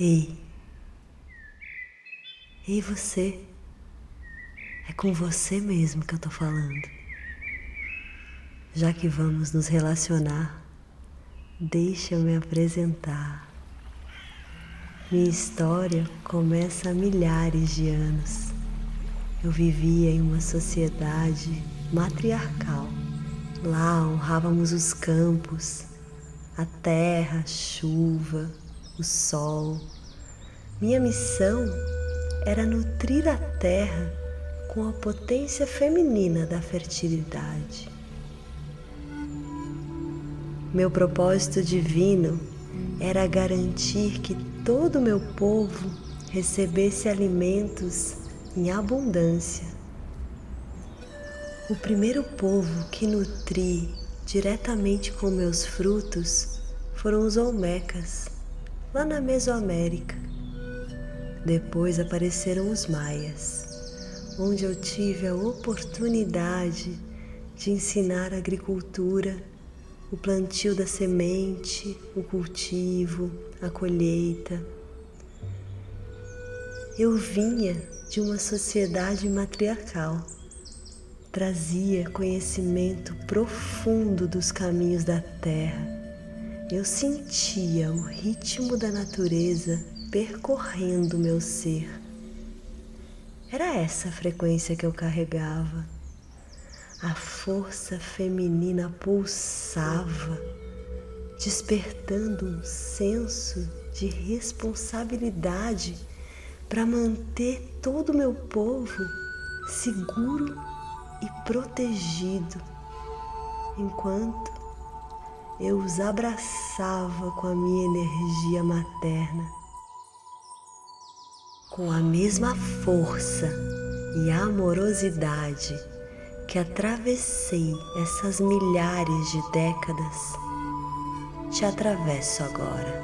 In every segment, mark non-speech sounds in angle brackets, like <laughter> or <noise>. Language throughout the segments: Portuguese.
Ei, ei você, é com você mesmo que eu tô falando. Já que vamos nos relacionar, deixa eu me apresentar. Minha história começa há milhares de anos. Eu vivia em uma sociedade matriarcal. Lá honrávamos os campos, a terra, a chuva, o sol. Minha missão era nutrir a terra com a potência feminina da fertilidade. Meu propósito divino era garantir que todo o meu povo recebesse alimentos em abundância. O primeiro povo que nutri diretamente com meus frutos foram os Olmecas, lá na Mesoamérica. Depois apareceram os Maias, onde eu tive a oportunidade de ensinar a agricultura, o plantio da semente, o cultivo, a colheita. Eu vinha de uma sociedade matriarcal trazia conhecimento profundo dos caminhos da terra. Eu sentia o ritmo da natureza percorrendo meu ser. Era essa a frequência que eu carregava. A força feminina pulsava, despertando um senso de responsabilidade para manter todo o meu povo seguro e protegido, enquanto eu os abraçava com a minha energia materna. Com a mesma força e amorosidade que atravessei essas milhares de décadas, te atravesso agora.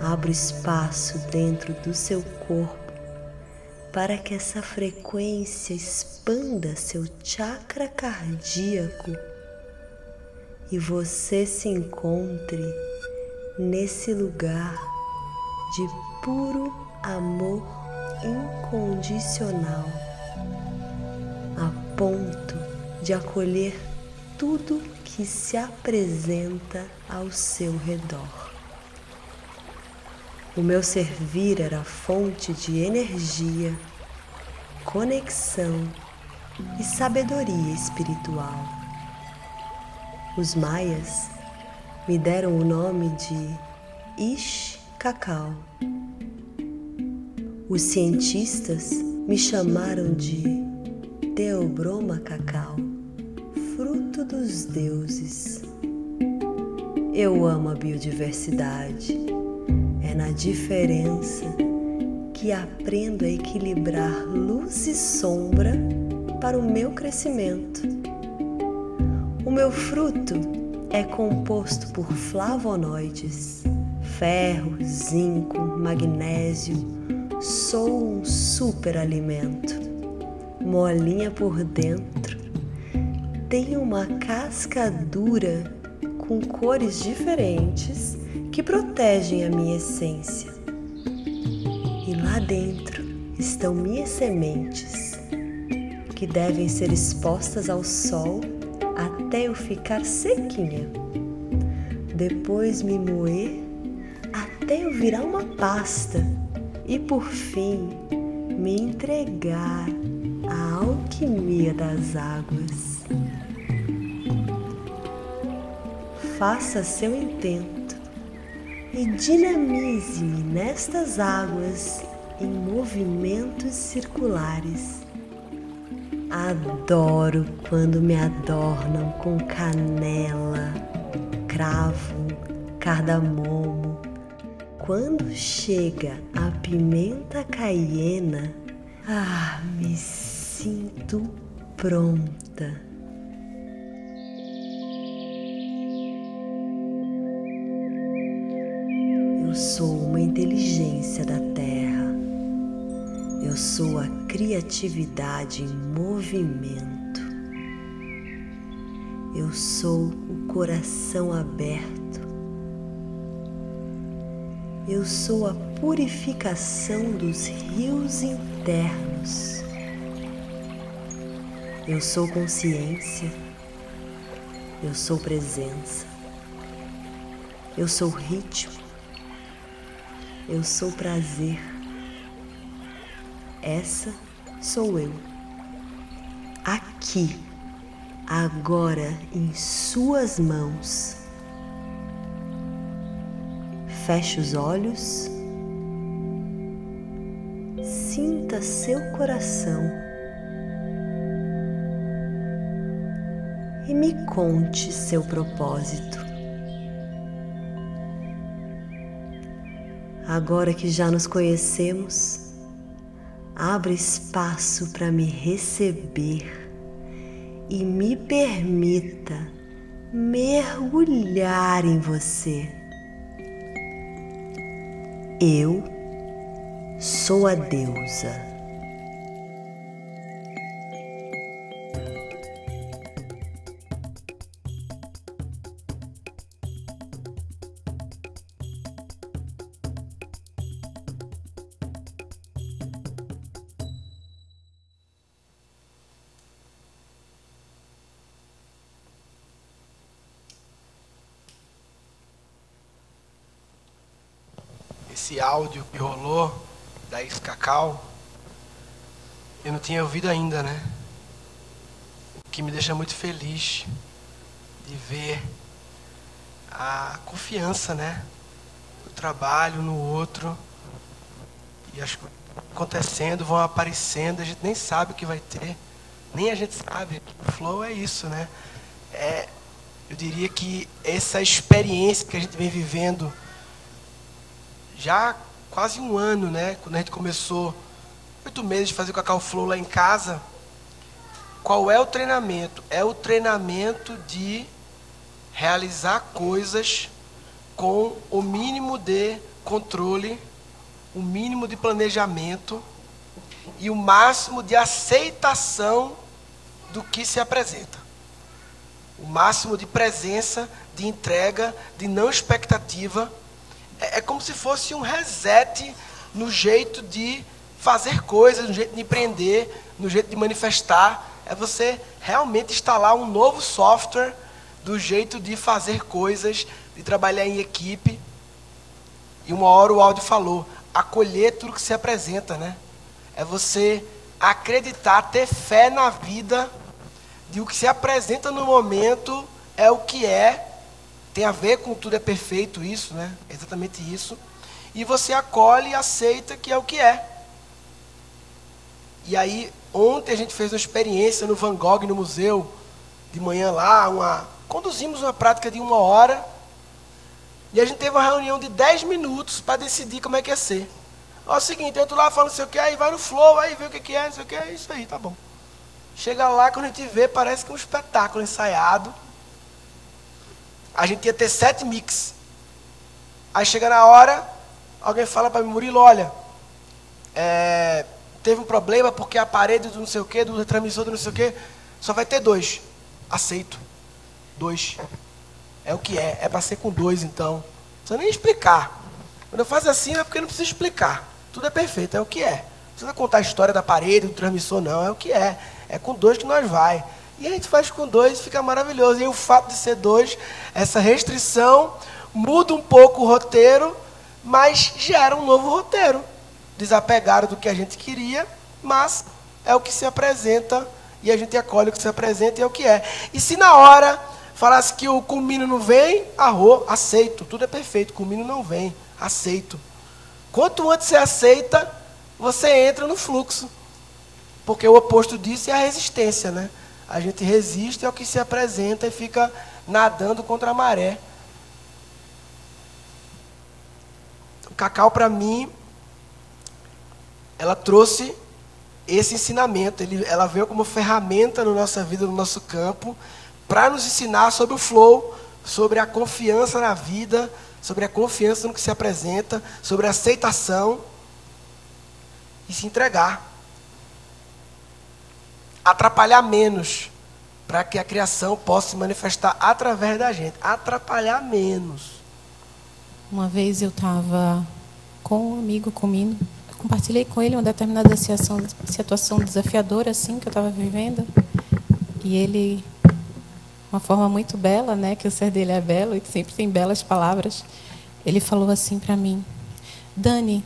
Abro espaço dentro do seu corpo para que essa frequência expanda seu chakra cardíaco e você se encontre nesse lugar de puro amor incondicional, a ponto de acolher tudo que se apresenta ao seu redor. O meu servir era fonte de energia, conexão e sabedoria espiritual. Os maias me deram o nome de Ish Cacau. Os cientistas me chamaram de Teobroma Cacau, fruto dos deuses. Eu amo a biodiversidade é na diferença que aprendo a equilibrar luz e sombra para o meu crescimento. O meu fruto é composto por flavonoides, ferro, zinco, magnésio. Sou um superalimento. Molinha por dentro, tenho uma casca dura com cores diferentes que protegem a minha essência. E lá dentro estão minhas sementes, que devem ser expostas ao sol até eu ficar sequinha. Depois me moer até eu virar uma pasta e por fim me entregar à alquimia das águas. Faça seu intento e dinamize-me nestas águas em movimentos circulares. Adoro quando me adornam com canela, cravo, cardamomo. Quando chega a pimenta caiena, ah, me sinto pronta. Criatividade em movimento. Eu sou o coração aberto. Eu sou a purificação dos rios internos. Eu sou consciência. Eu sou presença. Eu sou ritmo. Eu sou prazer. Essa sou eu. Aqui, agora em Suas mãos. Feche os olhos. Sinta seu coração. E me conte seu propósito. Agora que já nos conhecemos, abra espaço para me receber e me permita mergulhar em você. Eu sou a deusa. Áudio que rolou da ex-cacau, eu não tinha ouvido ainda, né? O que me deixa muito feliz de ver a confiança, né? O trabalho no outro. E as coisas acontecendo, vão aparecendo, a gente nem sabe o que vai ter. Nem a gente sabe. O flow é isso, né? É, eu diria que essa experiência que a gente vem vivendo já quase um ano, né? Quando a gente começou, oito meses de fazer o Cacau Flow lá em casa. Qual é o treinamento? É o treinamento de realizar coisas com o mínimo de controle, o mínimo de planejamento e o máximo de aceitação do que se apresenta. O máximo de presença, de entrega, de não expectativa é, é como se fosse um reset no jeito de fazer coisas, no jeito de empreender, no jeito de manifestar. É você realmente instalar um novo software do jeito de fazer coisas, de trabalhar em equipe. E uma hora o áudio falou, acolher tudo que se apresenta, né? É você acreditar, ter fé na vida de o que se apresenta no momento é o que é tem a ver com tudo é perfeito isso, né? É exatamente isso. E você acolhe e aceita que é o que é. E aí, ontem a gente fez uma experiência no Van Gogh, no museu, de manhã lá, uma, conduzimos uma prática de uma hora. E a gente teve uma reunião de 10 minutos para decidir como é que ia ser. Ó, é o seguinte, eu tô lá falando não sei o que, aí vai no flow, aí vê o que, que é, não sei o que, é isso aí, tá bom. Chega lá, quando a gente vê, parece que é um espetáculo ensaiado a gente ia ter sete mix. Aí chega na hora, alguém fala para mim, Murilo, olha, é, teve um problema porque a parede do não sei o que, do transmissor do não sei o que, só vai ter dois. Aceito. Dois. É o que é. É para ser com dois, então. Não precisa nem explicar. Quando eu faço assim é porque não precisa explicar. Tudo é perfeito, é o que é. Não precisa contar a história da parede, do transmissor, não. É o que é. É com dois que nós vai. E a gente faz com dois fica maravilhoso. E o fato de ser dois, essa restrição, muda um pouco o roteiro, mas gera um novo roteiro. Desapegado do que a gente queria, mas é o que se apresenta e a gente acolhe o que se apresenta e é o que é. E se na hora falasse que o culmino não vem, arro, aceito. Tudo é perfeito, culmino não vem, aceito. Quanto antes você aceita, você entra no fluxo. Porque o oposto disso é a resistência, né? A gente resiste ao que se apresenta e fica nadando contra a maré. O cacau, para mim, ela trouxe esse ensinamento. Ele, ela veio como ferramenta na nossa vida, no nosso campo, para nos ensinar sobre o flow, sobre a confiança na vida, sobre a confiança no que se apresenta, sobre a aceitação e se entregar atrapalhar menos, para que a criação possa se manifestar através da gente. Atrapalhar menos. Uma vez eu estava com um amigo, comigo. Compartilhei com ele uma determinada situação, situação desafiadora assim que eu estava vivendo. E ele, uma forma muito bela, né, que o ser dele é belo e sempre tem belas palavras. Ele falou assim para mim: "Dani,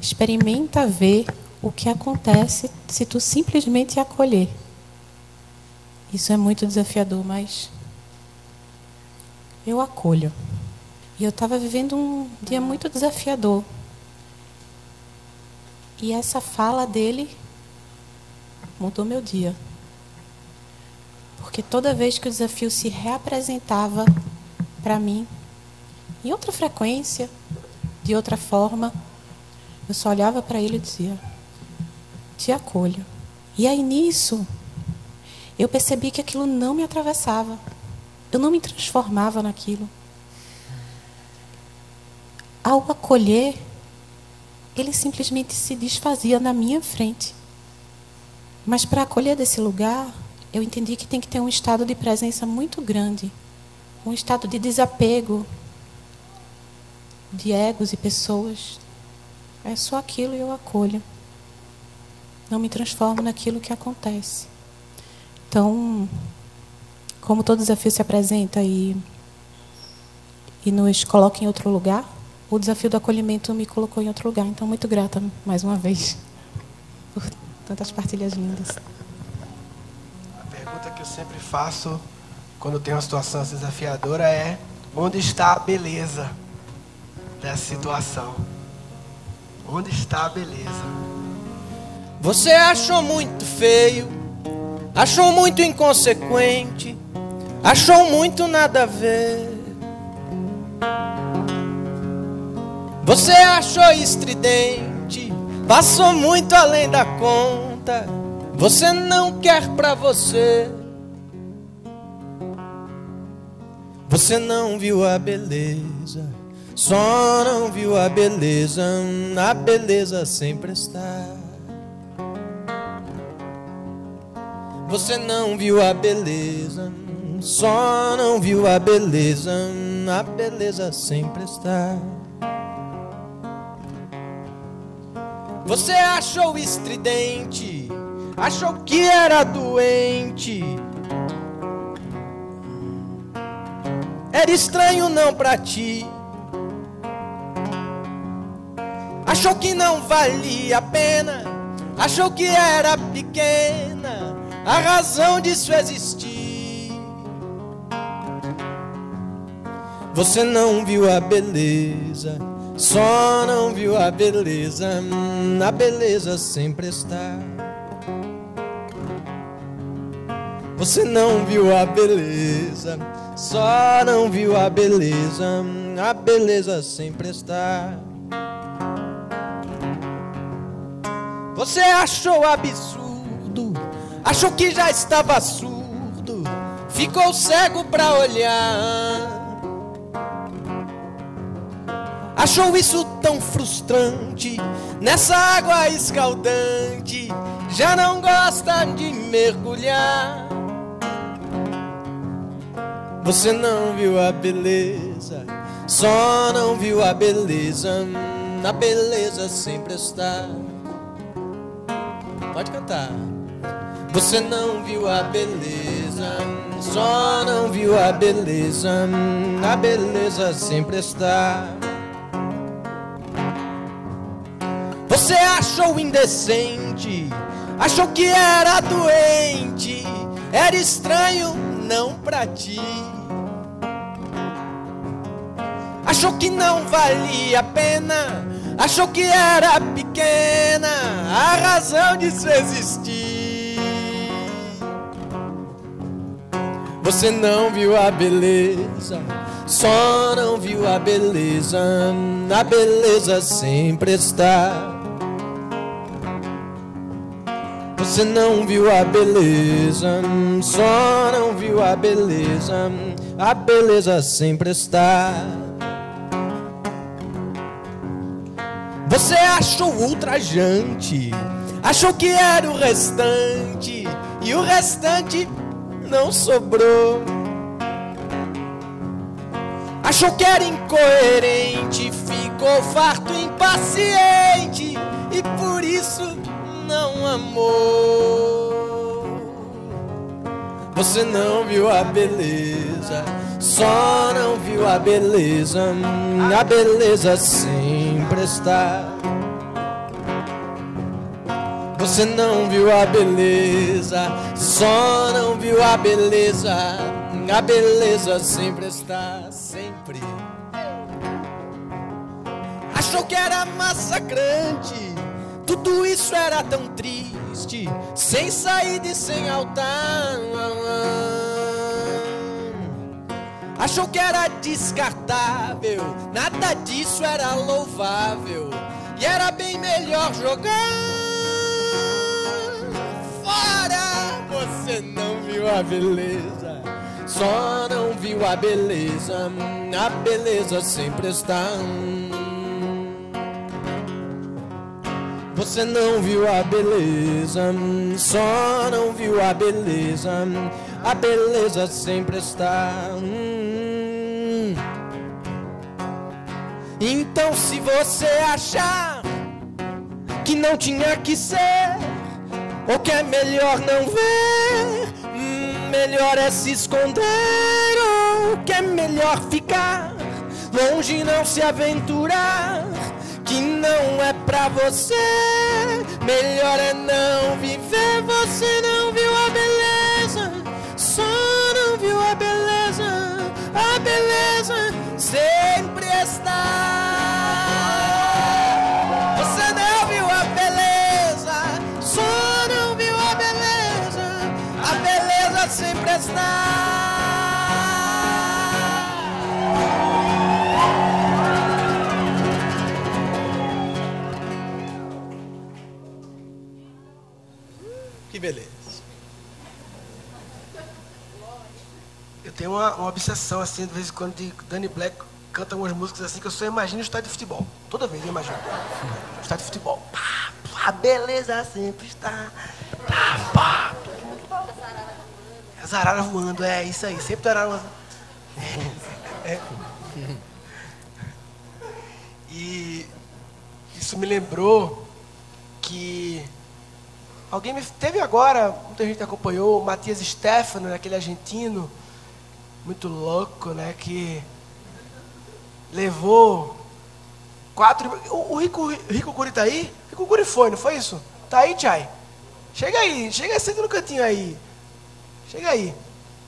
experimenta ver o que acontece se tu simplesmente acolher. Isso é muito desafiador, mas eu acolho. E eu estava vivendo um dia muito desafiador. E essa fala dele mudou meu dia. Porque toda vez que o desafio se reapresentava para mim, em outra frequência, de outra forma, eu só olhava para ele e dizia: Te acolho. E aí nisso, eu percebi que aquilo não me atravessava. Eu não me transformava naquilo. Ao acolher, ele simplesmente se desfazia na minha frente. Mas para acolher desse lugar, eu entendi que tem que ter um estado de presença muito grande, um estado de desapego de egos e pessoas. É só aquilo e eu acolho. Não me transformo naquilo que acontece. Então, como todo desafio se apresenta e, e nos coloca em outro lugar, o desafio do acolhimento me colocou em outro lugar. Então, muito grata mais uma vez <laughs> por tantas partilhas lindas. A pergunta que eu sempre faço quando tem uma situação desafiadora é: onde está a beleza dessa situação? Onde está a beleza? Você achou muito feio, achou muito inconsequente, achou muito nada a ver. Você achou estridente, passou muito além da conta. Você não quer pra você. Você não viu a beleza, só não viu a beleza. A beleza sempre está. Você não viu a beleza, só não viu a beleza. A beleza sempre está. Você achou estridente, achou que era doente. Era estranho não pra ti. Achou que não valia a pena, achou que era pequena a razão disso existir. Você não viu a beleza só não viu a beleza, a beleza sempre está. Você não viu a beleza, só não viu a beleza, a beleza sempre está. Você achou absurdo, achou que já estava surdo, ficou cego pra olhar. Achou isso tão frustrante nessa água escaldante, já não gosta de mergulhar. Você não viu a beleza, só não viu a beleza, a beleza sempre está. Pode cantar. Você não viu a beleza, só não viu a beleza, a beleza sempre está. Você achou indecente, achou que era doente, era estranho não pra ti. Achou que não valia a pena, achou que era pequena a razão de se existir. Você não viu a beleza, só não viu a beleza, a beleza sempre está. Você não viu a beleza, só não viu a beleza, a beleza sempre está. Você achou ultrajante, achou que era o restante, e o restante não sobrou. Achou que era incoerente, ficou farto, impaciente e por isso não amou. Você não viu a beleza, só não viu a beleza, a beleza sempre está. Você não viu a beleza, só não viu a beleza, a beleza sempre está, sempre. Achou que era massacrante, tudo isso era tão triste, sem saída e sem altar. Achou que era descartável, nada disso era louvável, e era bem melhor jogar fora. Você não viu a beleza, só não viu a beleza, a beleza sempre está. Você não viu a beleza, só não viu a beleza, a beleza sempre está. Então, se você achar que não tinha que ser, ou que é melhor não ver, melhor é se esconder, ou que é melhor ficar longe, não se aventurar que não é pra você. Melhor é não viver, você não viu a beleza, só não viu a beleza, a beleza sempre está. Que beleza. Eu tenho uma, uma obsessão, assim, de vez em quando, de Danny Black canta umas músicas assim que eu só imagino o estádio de futebol. Toda vez eu imagino. Estádio de futebol. Pá, pá, a beleza sempre está. Pá, pá. As araras voando, é isso aí. Sempre tem arara é. E isso me lembrou que alguém me teve agora, muita gente acompanhou, o Matias Stefano, aquele argentino, muito louco, né? Que levou quatro. O, o Rico, Rico Guri tá aí? Rico Guri foi, não foi isso? Tá aí, Tchai? Chega aí, chega senta no cantinho aí. Chega aí.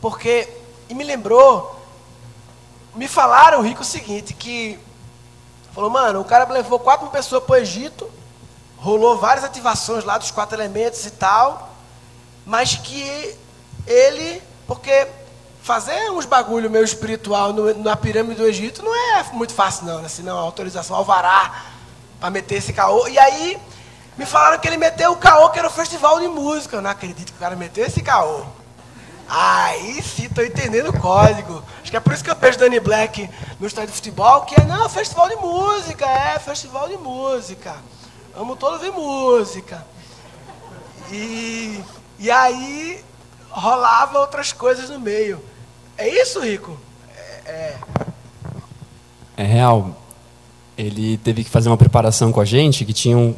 Porque. E me lembrou. Me falaram, Rico, o seguinte, que. Falou, mano, o cara levou quatro pessoas pro Egito. Rolou várias ativações lá dos quatro elementos e tal. Mas que ele. Porque fazer uns bagulho meio espiritual no, na pirâmide do Egito não é muito fácil, não, né? Senão, autorização, alvará, para meter esse caô. E aí, me falaram que ele meteu o caô, que era o festival de música. Eu não acredito que o cara meteu esse caô. Aí sim, tô entendendo o código. Acho que é por isso que eu vejo Danny Black no estádio de futebol, que é, não, festival de música, é, festival de música. Vamos todos ver música. E, e aí rolava outras coisas no meio. É isso, Rico? É, é. É real. Ele teve que fazer uma preparação com a gente que tinham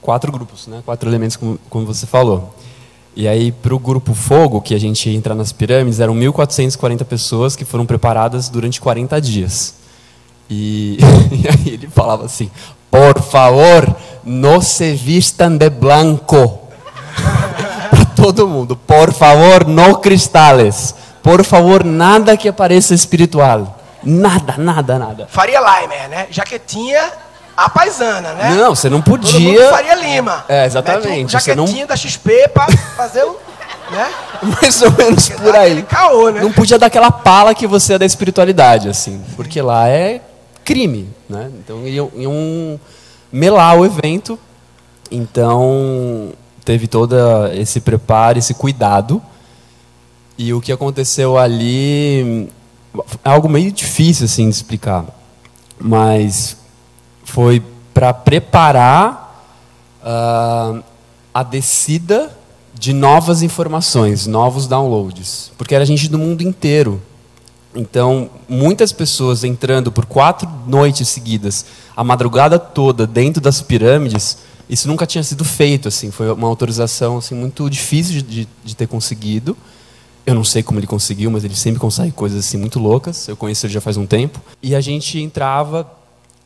quatro grupos, né? quatro elementos, como, como você falou. E aí, para o grupo Fogo, que a gente entra nas pirâmides, eram 1.440 pessoas que foram preparadas durante 40 dias. E, <laughs> e aí ele falava assim: Por favor, não se vistam de blanco. <laughs> para todo mundo. Por favor, não cristales. Por favor, nada que pareça espiritual. Nada, nada, nada. Faria Limer, né? Jaquetinha, a paisana, né? Não, você não Todo podia. Faria Lima. É, exatamente, um você não- da XP pra fazer o... Né? <laughs> Mais ou menos por aí. caô, né? Não podia dar aquela pala que você é da espiritualidade, assim. Porque lá é crime, né? Então iam, iam melar o evento. Então teve todo esse preparo, esse cuidado. E o que aconteceu ali é algo meio difícil assim de explicar, mas foi para preparar ah, a descida de novas informações, novos downloads, porque era gente do mundo inteiro. Então, muitas pessoas entrando por quatro noites seguidas, a madrugada toda dentro das pirâmides, isso nunca tinha sido feito. Assim, foi uma autorização assim muito difícil de, de ter conseguido. Eu não sei como ele conseguiu, mas ele sempre consegue coisas assim muito loucas. Eu conheço ele já faz um tempo. E a gente entrava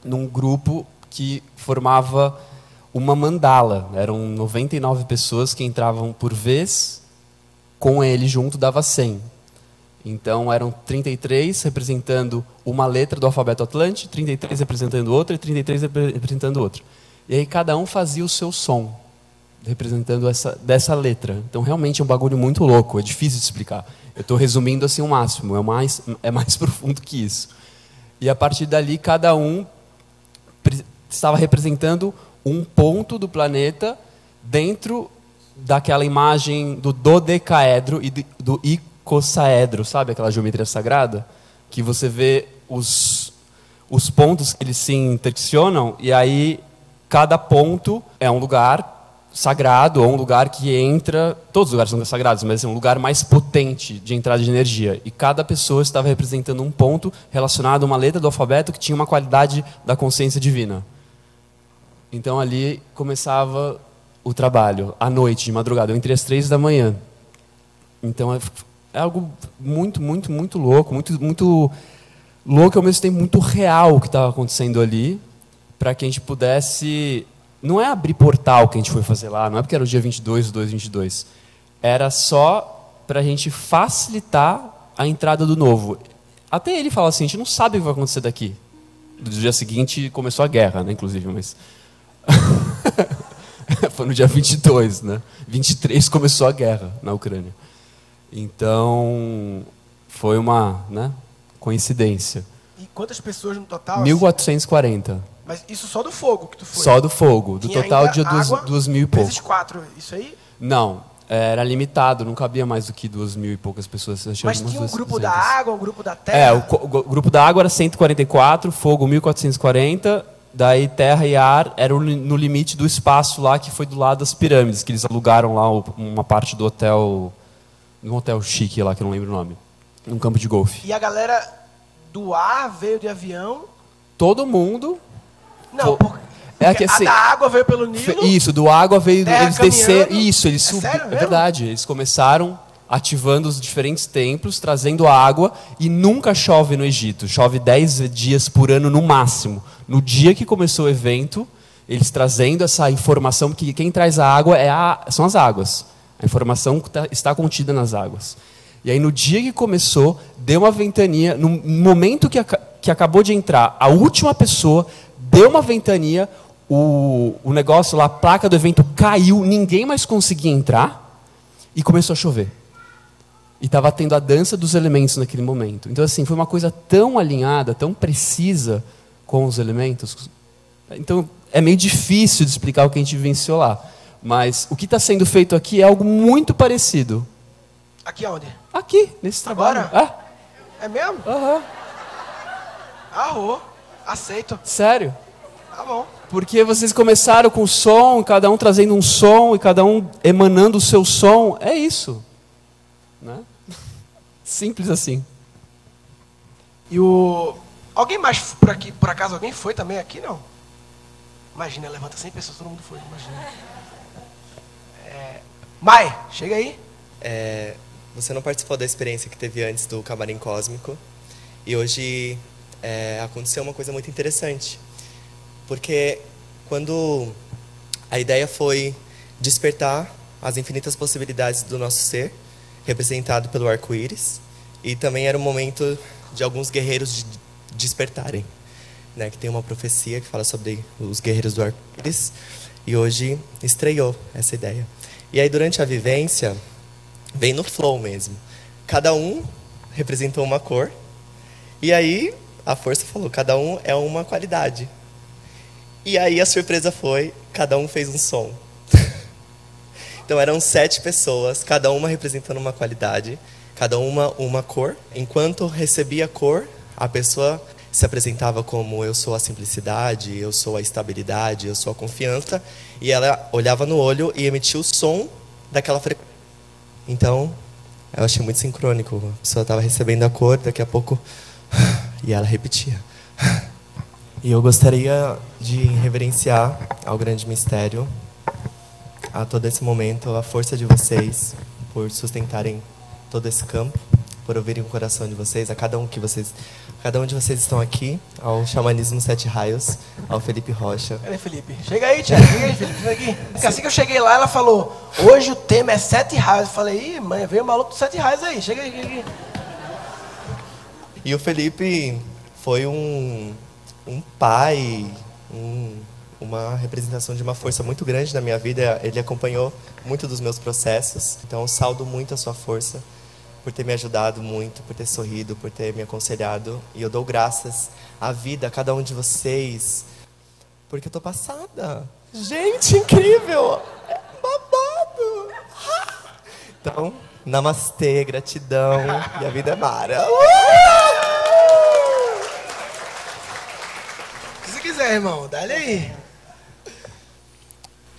num grupo que formava uma mandala. Eram 99 pessoas que entravam por vez, com ele junto dava 100. Então eram 33 representando uma letra do alfabeto Atlante, 33 representando outra e 33 representando outra. E aí cada um fazia o seu som, representando essa dessa letra. Então realmente é um bagulho muito louco, é difícil de explicar. Eu estou resumindo assim o máximo, é mais é mais <laughs> profundo que isso. E a partir dali cada um estava representando um ponto do planeta dentro daquela imagem do dodecaedro e do icosaedro, sabe aquela geometria sagrada? Que você vê os, os pontos que eles se interseccionam e aí cada ponto é um lugar sagrado ou um lugar que entra. Todos os lugares são sagrados, mas é um lugar mais potente de entrada de energia. E cada pessoa estava representando um ponto relacionado a uma letra do alfabeto que tinha uma qualidade da consciência divina. Então ali começava o trabalho, à noite, de madrugada, entre as três da manhã. Então é, é algo muito, muito, muito louco, muito, muito louco ao mesmo tempo muito real o que estava acontecendo ali, para que a gente pudesse. Não é abrir portal que a gente foi fazer lá, não é porque era o dia 22 do 2, 22. Era só para a gente facilitar a entrada do novo. Até ele fala assim: a gente não sabe o que vai acontecer daqui. No dia seguinte começou a guerra, né, inclusive, mas <laughs> Foi no dia 22, né? 23 começou a guerra na Ucrânia. Então, foi uma né, coincidência. E quantas pessoas no total? 1440. Assim? Mas isso só do fogo que tu foi? Só do fogo. Do Tinha total de duas, duas mil e pouco. Vezes quatro, isso aí? Não, era limitado, não cabia mais do que duas mil e poucas pessoas. Mas tinha um grupo da água, um grupo da terra? É, o, o, grupo da água era 144, fogo 1440 Daí terra e ar eram no limite do espaço lá que foi do lado das pirâmides, que eles alugaram lá uma parte do hotel, um hotel chique lá, que eu não lembro o nome, num campo de golfe. E a galera do ar veio de avião? Todo mundo. Não, porque, é que, assim, a da água veio pelo Nilo. Isso, do água veio, eles desceram. Isso, eles é subiram. É verdade, eles começaram ativando os diferentes templos, trazendo água, e nunca chove no Egito. Chove 10 dias por ano no máximo. No dia que começou o evento, eles trazendo essa informação, que quem traz a água é a, são as águas. A informação tá, está contida nas águas. E aí, no dia que começou, deu uma ventania. No momento que, que acabou de entrar, a última pessoa deu uma ventania, o, o negócio lá, a placa do evento caiu, ninguém mais conseguia entrar, e começou a chover. E estava tendo a dança dos elementos naquele momento. Então, assim, foi uma coisa tão alinhada, tão precisa com os elementos. Então, é meio difícil de explicar o que a gente vivenciou lá. Mas o que está sendo feito aqui é algo muito parecido. Aqui onde? Aqui, nesse trabalho. Agora? É, é mesmo? Aham. Uhum. Arro. Aceito. Sério? Tá bom. Porque vocês começaram com som, cada um trazendo um som e cada um emanando o seu som. É isso. Né? Simples assim. E o. Alguém mais por aqui, por acaso alguém foi também aqui, não? Imagina, levanta 100 pessoas, todo mundo foi, imagina. É... Mai, chega aí. É, você não participou da experiência que teve antes do Camarim Cósmico. E hoje é, aconteceu uma coisa muito interessante. Porque quando a ideia foi despertar as infinitas possibilidades do nosso ser, representado pelo arco-íris, e também era o momento de alguns guerreiros despertarem, né? Que tem uma profecia que fala sobre os guerreiros do arco-íris, e hoje estreou essa ideia. E aí durante a vivência vem no flow mesmo. Cada um representou uma cor, e aí a força falou, cada um é uma qualidade. E aí a surpresa foi, cada um fez um som. Então eram sete pessoas, cada uma representando uma qualidade, cada uma uma cor. Enquanto recebia a cor, a pessoa se apresentava como eu sou a simplicidade, eu sou a estabilidade, eu sou a confiança, e ela olhava no olho e emitia o som daquela frequência. Então, Eu achei muito sincrônico. A pessoa estava recebendo a cor, daqui a pouco. <laughs> E ela repetia. <laughs> E eu gostaria de reverenciar ao grande mistério, a todo esse momento, a força de vocês por sustentarem todo esse campo, por ouvirem o coração de vocês, a cada um que vocês, cada um de vocês estão aqui, ao Xamanismo Sete Raios, ao Felipe Rocha. Cadê Felipe? Chega aí, Tia. Chega aí, Felipe. Chega aqui. Porque assim que eu cheguei lá, ela falou: hoje o tema é sete raios. Eu falei: ih, mãe, veio o maluco dos sete raios aí. Chega aí, chega aí. E o Felipe foi um, um pai, um, uma representação de uma força muito grande na minha vida. Ele acompanhou muito dos meus processos. Então, eu saldo muito a sua força por ter me ajudado muito, por ter sorrido, por ter me aconselhado. E eu dou graças à vida, a cada um de vocês, porque eu tô passada. Gente, incrível! É babado! Então, namastê, gratidão, e a vida é mara. Que você quiser, irmão. Dá-lhe aí.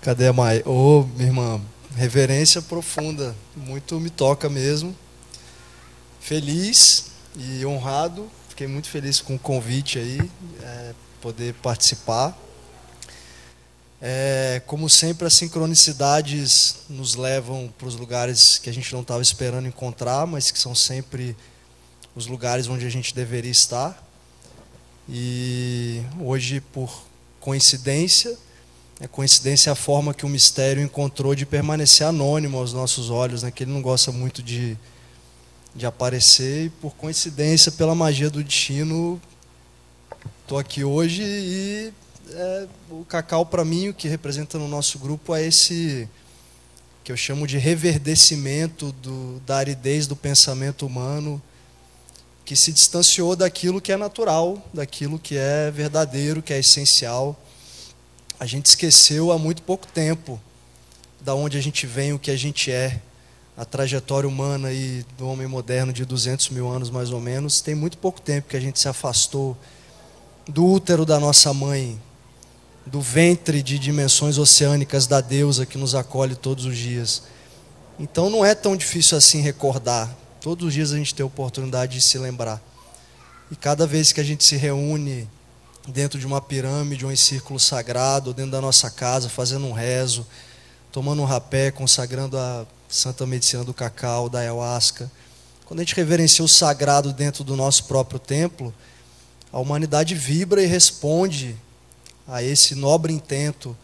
Cadê a Mai? Ô, minha irmã, reverência profunda, muito me toca mesmo. Feliz e honrado, fiquei muito feliz com o convite aí, é, poder participar. É, como sempre, as sincronicidades nos levam para os lugares que a gente não estava esperando encontrar, mas que são sempre os lugares onde a gente deveria estar. E hoje, por coincidência, é coincidência a forma que o mistério encontrou de permanecer anônimo aos nossos olhos, né? que ele não gosta muito de, de aparecer, e por coincidência, pela magia do destino, estou aqui hoje e é, o cacau, para mim, o que representa no nosso grupo é esse que eu chamo de reverdecimento do, da aridez do pensamento humano, que se distanciou daquilo que é natural, daquilo que é verdadeiro, que é essencial. A gente esqueceu há muito pouco tempo da onde a gente vem, o que a gente é. A trajetória humana aí do homem moderno de 200 mil anos mais ou menos, tem muito pouco tempo que a gente se afastou do útero da nossa mãe, do ventre de dimensões oceânicas da deusa que nos acolhe todos os dias. Então não é tão difícil assim recordar. Todos os dias a gente tem a oportunidade de se lembrar. E cada vez que a gente se reúne dentro de uma pirâmide ou em círculo sagrado, dentro da nossa casa, fazendo um rezo, tomando um rapé, consagrando a santa medicina do cacau, da ayahuasca. Quando a gente reverencia o sagrado dentro do nosso próprio templo, a humanidade vibra e responde a esse nobre intento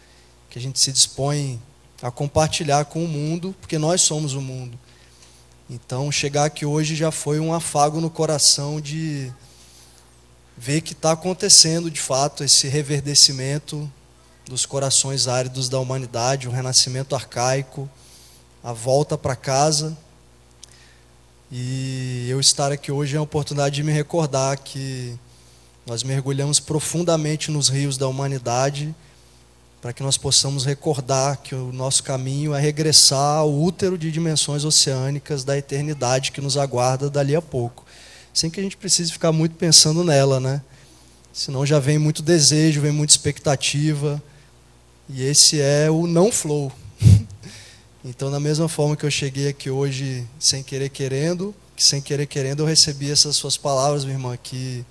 que a gente se dispõe a compartilhar com o mundo, porque nós somos o mundo. Então, chegar aqui hoje já foi um afago no coração de ver que está acontecendo de fato esse reverdecimento dos corações áridos da humanidade, o renascimento arcaico, a volta para casa. E eu estar aqui hoje é a oportunidade de me recordar que nós mergulhamos profundamente nos rios da humanidade para que nós possamos recordar que o nosso caminho é regressar ao útero de dimensões oceânicas da eternidade que nos aguarda dali a pouco. Sem que a gente precise ficar muito pensando nela, né? Senão já vem muito desejo, vem muita expectativa. E esse é o não flow. <laughs> então, da mesma forma que eu cheguei aqui hoje sem querer querendo, que sem querer querendo eu recebi essas suas palavras, minha irmã, que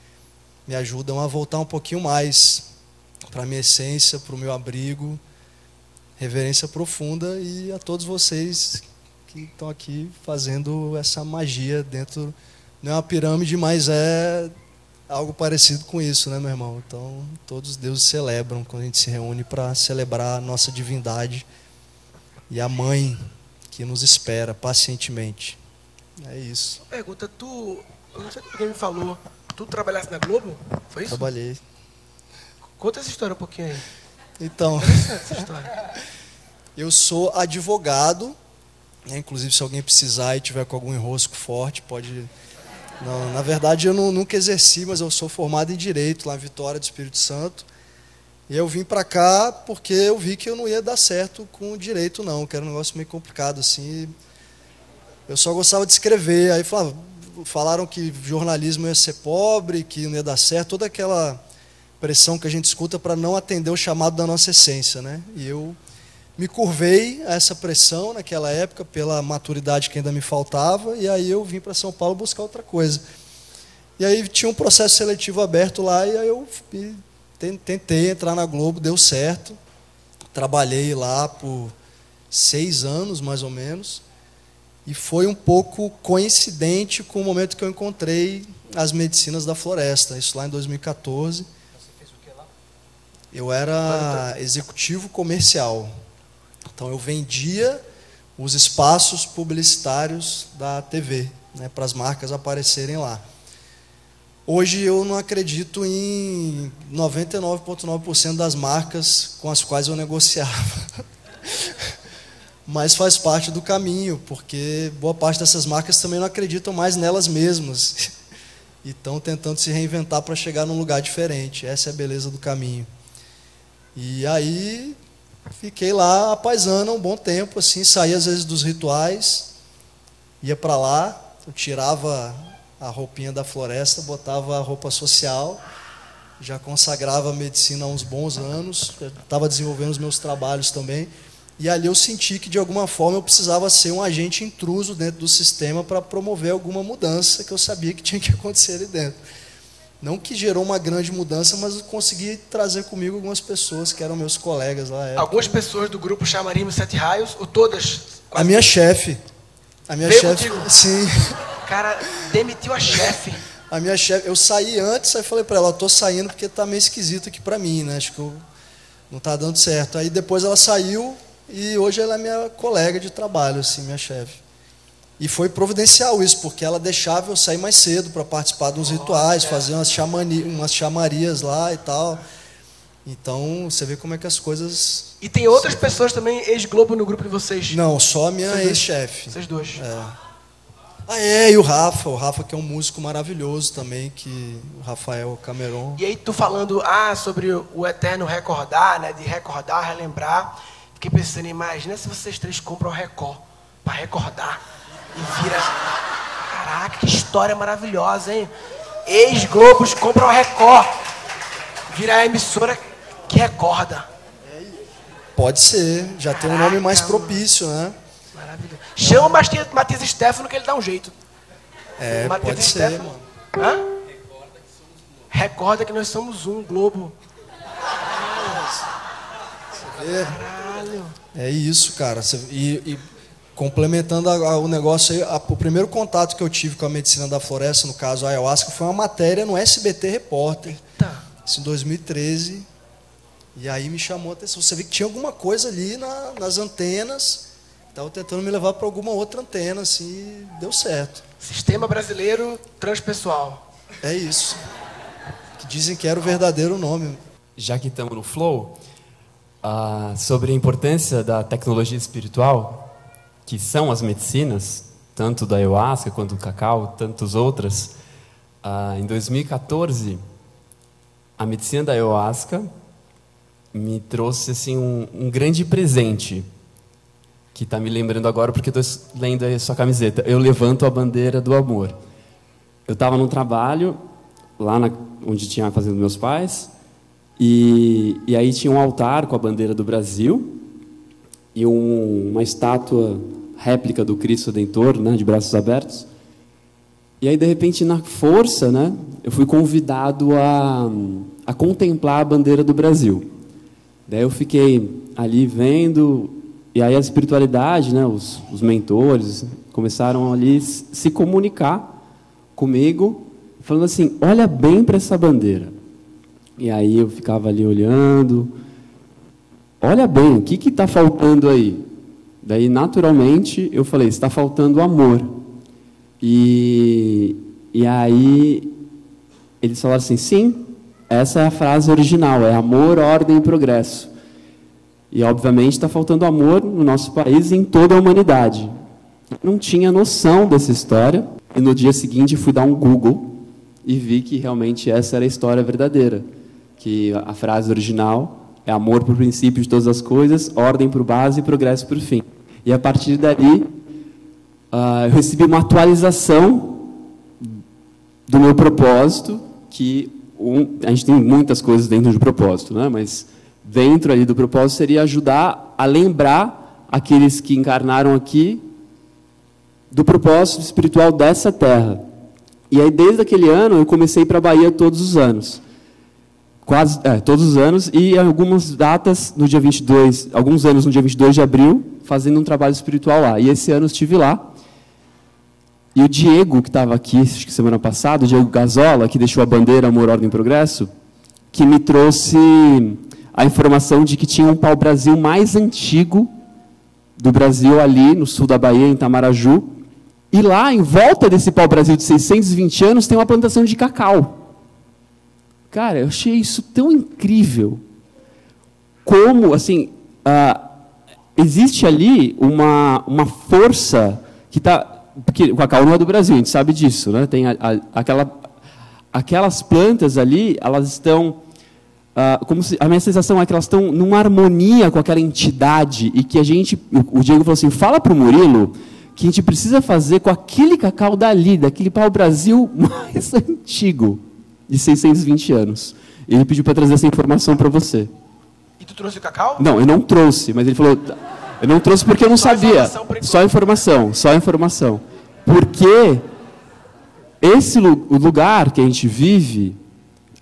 me ajudam a voltar um pouquinho mais para a minha essência, para o meu abrigo. Reverência profunda e a todos vocês que estão aqui fazendo essa magia dentro. Não é uma pirâmide, mas é algo parecido com isso, né, meu irmão? Então, todos os deuses celebram quando a gente se reúne para celebrar a nossa divindade e a mãe que nos espera pacientemente. É isso. Pergunta, tu. Eu não sei quem me falou. Tu trabalhaste na Globo? Foi isso? Trabalhei. Conta essa história um pouquinho aí. Então, Essa história. <laughs> eu sou advogado, né? inclusive se alguém precisar e tiver com algum enrosco forte, pode. Não, na verdade, eu não, nunca exerci, mas eu sou formado em Direito lá em Vitória do Espírito Santo. E eu vim para cá porque eu vi que eu não ia dar certo com direito, não, que era um negócio meio complicado assim. Eu só gostava de escrever. Aí falava, falaram que jornalismo ia ser pobre, que não ia dar certo, toda aquela pressão que a gente escuta para não atender o chamado da nossa essência, né? E eu me curvei a essa pressão naquela época, pela maturidade que ainda me faltava, e aí eu vim para São Paulo buscar outra coisa. E aí tinha um processo seletivo aberto lá, e aí eu tentei entrar na Globo, deu certo. Trabalhei lá por seis anos, mais ou menos, e foi um pouco coincidente com o momento que eu encontrei as medicinas da floresta, isso lá em 2014. Você fez o que lá? Eu era executivo comercial. Então eu vendia os espaços publicitários da TV, né, para as marcas aparecerem lá. Hoje eu não acredito em 99,9% das marcas com as quais eu negociava. <laughs> Mas faz parte do caminho, porque boa parte dessas marcas também não acreditam mais nelas mesmas. <laughs> E estão tentando se reinventar para chegar num lugar diferente. Essa é a beleza do caminho. E aí fiquei lá apaisando um bom tempo, assim, saía às vezes dos rituais, ia para lá, eu tirava a roupinha da floresta, botava a roupa social, já consagrava a medicina há uns bons anos, estava desenvolvendo os meus trabalhos também. E ali eu senti que de alguma forma eu precisava ser um agente intruso dentro do sistema para promover alguma mudança que eu sabia que tinha que <laughs> acontecer ali dentro. Não que gerou uma grande mudança, mas eu consegui trazer comigo algumas pessoas que eram meus colegas lá. Algumas pessoas do grupo Chamarismo Sete Raios, ou todas? A minha chefe. A minha chefe. Sim. Cara, demitiu a chefe. A minha chefe, eu saí antes, aí falei para ela, tô saindo porque tá meio esquisito aqui para mim, né? Acho que eu, não tá dando certo. Aí depois ela saiu e hoje ela é minha colega de trabalho, assim, minha chefe. E foi providencial isso, porque ela deixava eu sair mais cedo para participar de uns rituais, fazer umas, chamani, umas chamarias lá e tal. Então, você vê como é que as coisas. E tem outras pessoas também, ex-Globo, no grupo de vocês? Não, só a minha ex-chefe. Vocês dois. É. Ah, é, e o Rafa, o Rafa que é um músico maravilhoso também, que o Rafael Cameron. E aí tu falando ah, sobre o eterno recordar, né, de recordar, relembrar, fiquei pensando, imagina se vocês três compram o Record para recordar e vira. Caraca, que história maravilhosa, hein? Ex-Globos compram o Record. Vira a emissora que recorda. Pode ser, já Caraca, tem um nome mais propício, né? Maravilha. Chama o Matias, Stefano que ele dá um jeito. É, Matias pode Stefano. ser, mano. Hã? Recorda que nós somos um Globo. Caralho. É isso, cara. E, e complementando a, a, o negócio aí, a, o primeiro contato que eu tive com a medicina da floresta, no caso a ayahuasca, foi uma matéria no SBT Repórter. Eita. Isso em 2013. E aí me chamou a atenção. Você vê que tinha alguma coisa ali na, nas antenas Estava tentando me levar para alguma outra antena, assim, deu certo. Sistema Brasileiro Transpessoal. É isso. Que dizem que era o verdadeiro nome. Já que estamos no Flow, ah, sobre a importância da tecnologia espiritual, que são as medicinas, tanto da ayahuasca quanto do cacau, tantas outras, ah, em 2014, a medicina da ayahuasca me trouxe assim um, um grande presente que está me lembrando agora porque estou lendo a sua camiseta. Eu levanto a bandeira do amor. Eu estava num trabalho lá na, onde tinha a fazenda dos meus pais e, e aí tinha um altar com a bandeira do Brasil e um, uma estátua réplica do Cristo Redentor, né, de braços abertos. E aí de repente na força, né, eu fui convidado a, a contemplar a bandeira do Brasil. Daí eu fiquei ali vendo e aí a espiritualidade, né, os, os mentores, começaram ali se comunicar comigo, falando assim: olha bem para essa bandeira. E aí eu ficava ali olhando, olha bem, o que está faltando aí? Daí, naturalmente, eu falei: está faltando amor. E, e aí eles falaram assim: sim, essa é a frase original, é amor, ordem e progresso. E, obviamente, está faltando amor no nosso país e em toda a humanidade. Não tinha noção dessa história. E no dia seguinte fui dar um Google e vi que realmente essa era a história verdadeira. Que a frase original é amor por princípio de todas as coisas, ordem por base e progresso por fim. E a partir dali, uh, eu recebi uma atualização do meu propósito, que um, a gente tem muitas coisas dentro de propósito, né? mas dentro ali do propósito seria ajudar a lembrar aqueles que encarnaram aqui do propósito espiritual dessa terra. E aí, desde aquele ano, eu comecei para a Bahia todos os anos. Quase, é, todos os anos, e algumas datas no dia 22, alguns anos no dia 22 de abril, fazendo um trabalho espiritual lá. E esse ano eu estive lá. E o Diego, que estava aqui acho que semana passada, o Diego Gazola, que deixou a bandeira Amor, Ordem e Progresso, que me trouxe a informação de que tinha um pau-brasil mais antigo do Brasil ali no sul da Bahia, em Tamaraju, e lá, em volta desse pau-brasil de 620 anos, tem uma plantação de cacau. Cara, eu achei isso tão incrível. Como, assim, uh, existe ali uma, uma força que está. Porque o cacau não é do Brasil, a gente sabe disso, né? Tem a, a, aquela, aquelas plantas ali, elas estão. Uh, como se, a minha sensação é que elas estão numa harmonia com aquela entidade e que a gente. O, o Diego falou assim: fala para o Murilo que a gente precisa fazer com aquele cacau dali, daquele pau-brasil <laughs> mais antigo, de 620 anos. Ele pediu para trazer essa informação para você. E tu trouxe o cacau? Não, eu não trouxe, mas ele falou. Eu não trouxe porque eu não só sabia. Informação só informação, só informação. Porque esse lugar que a gente vive,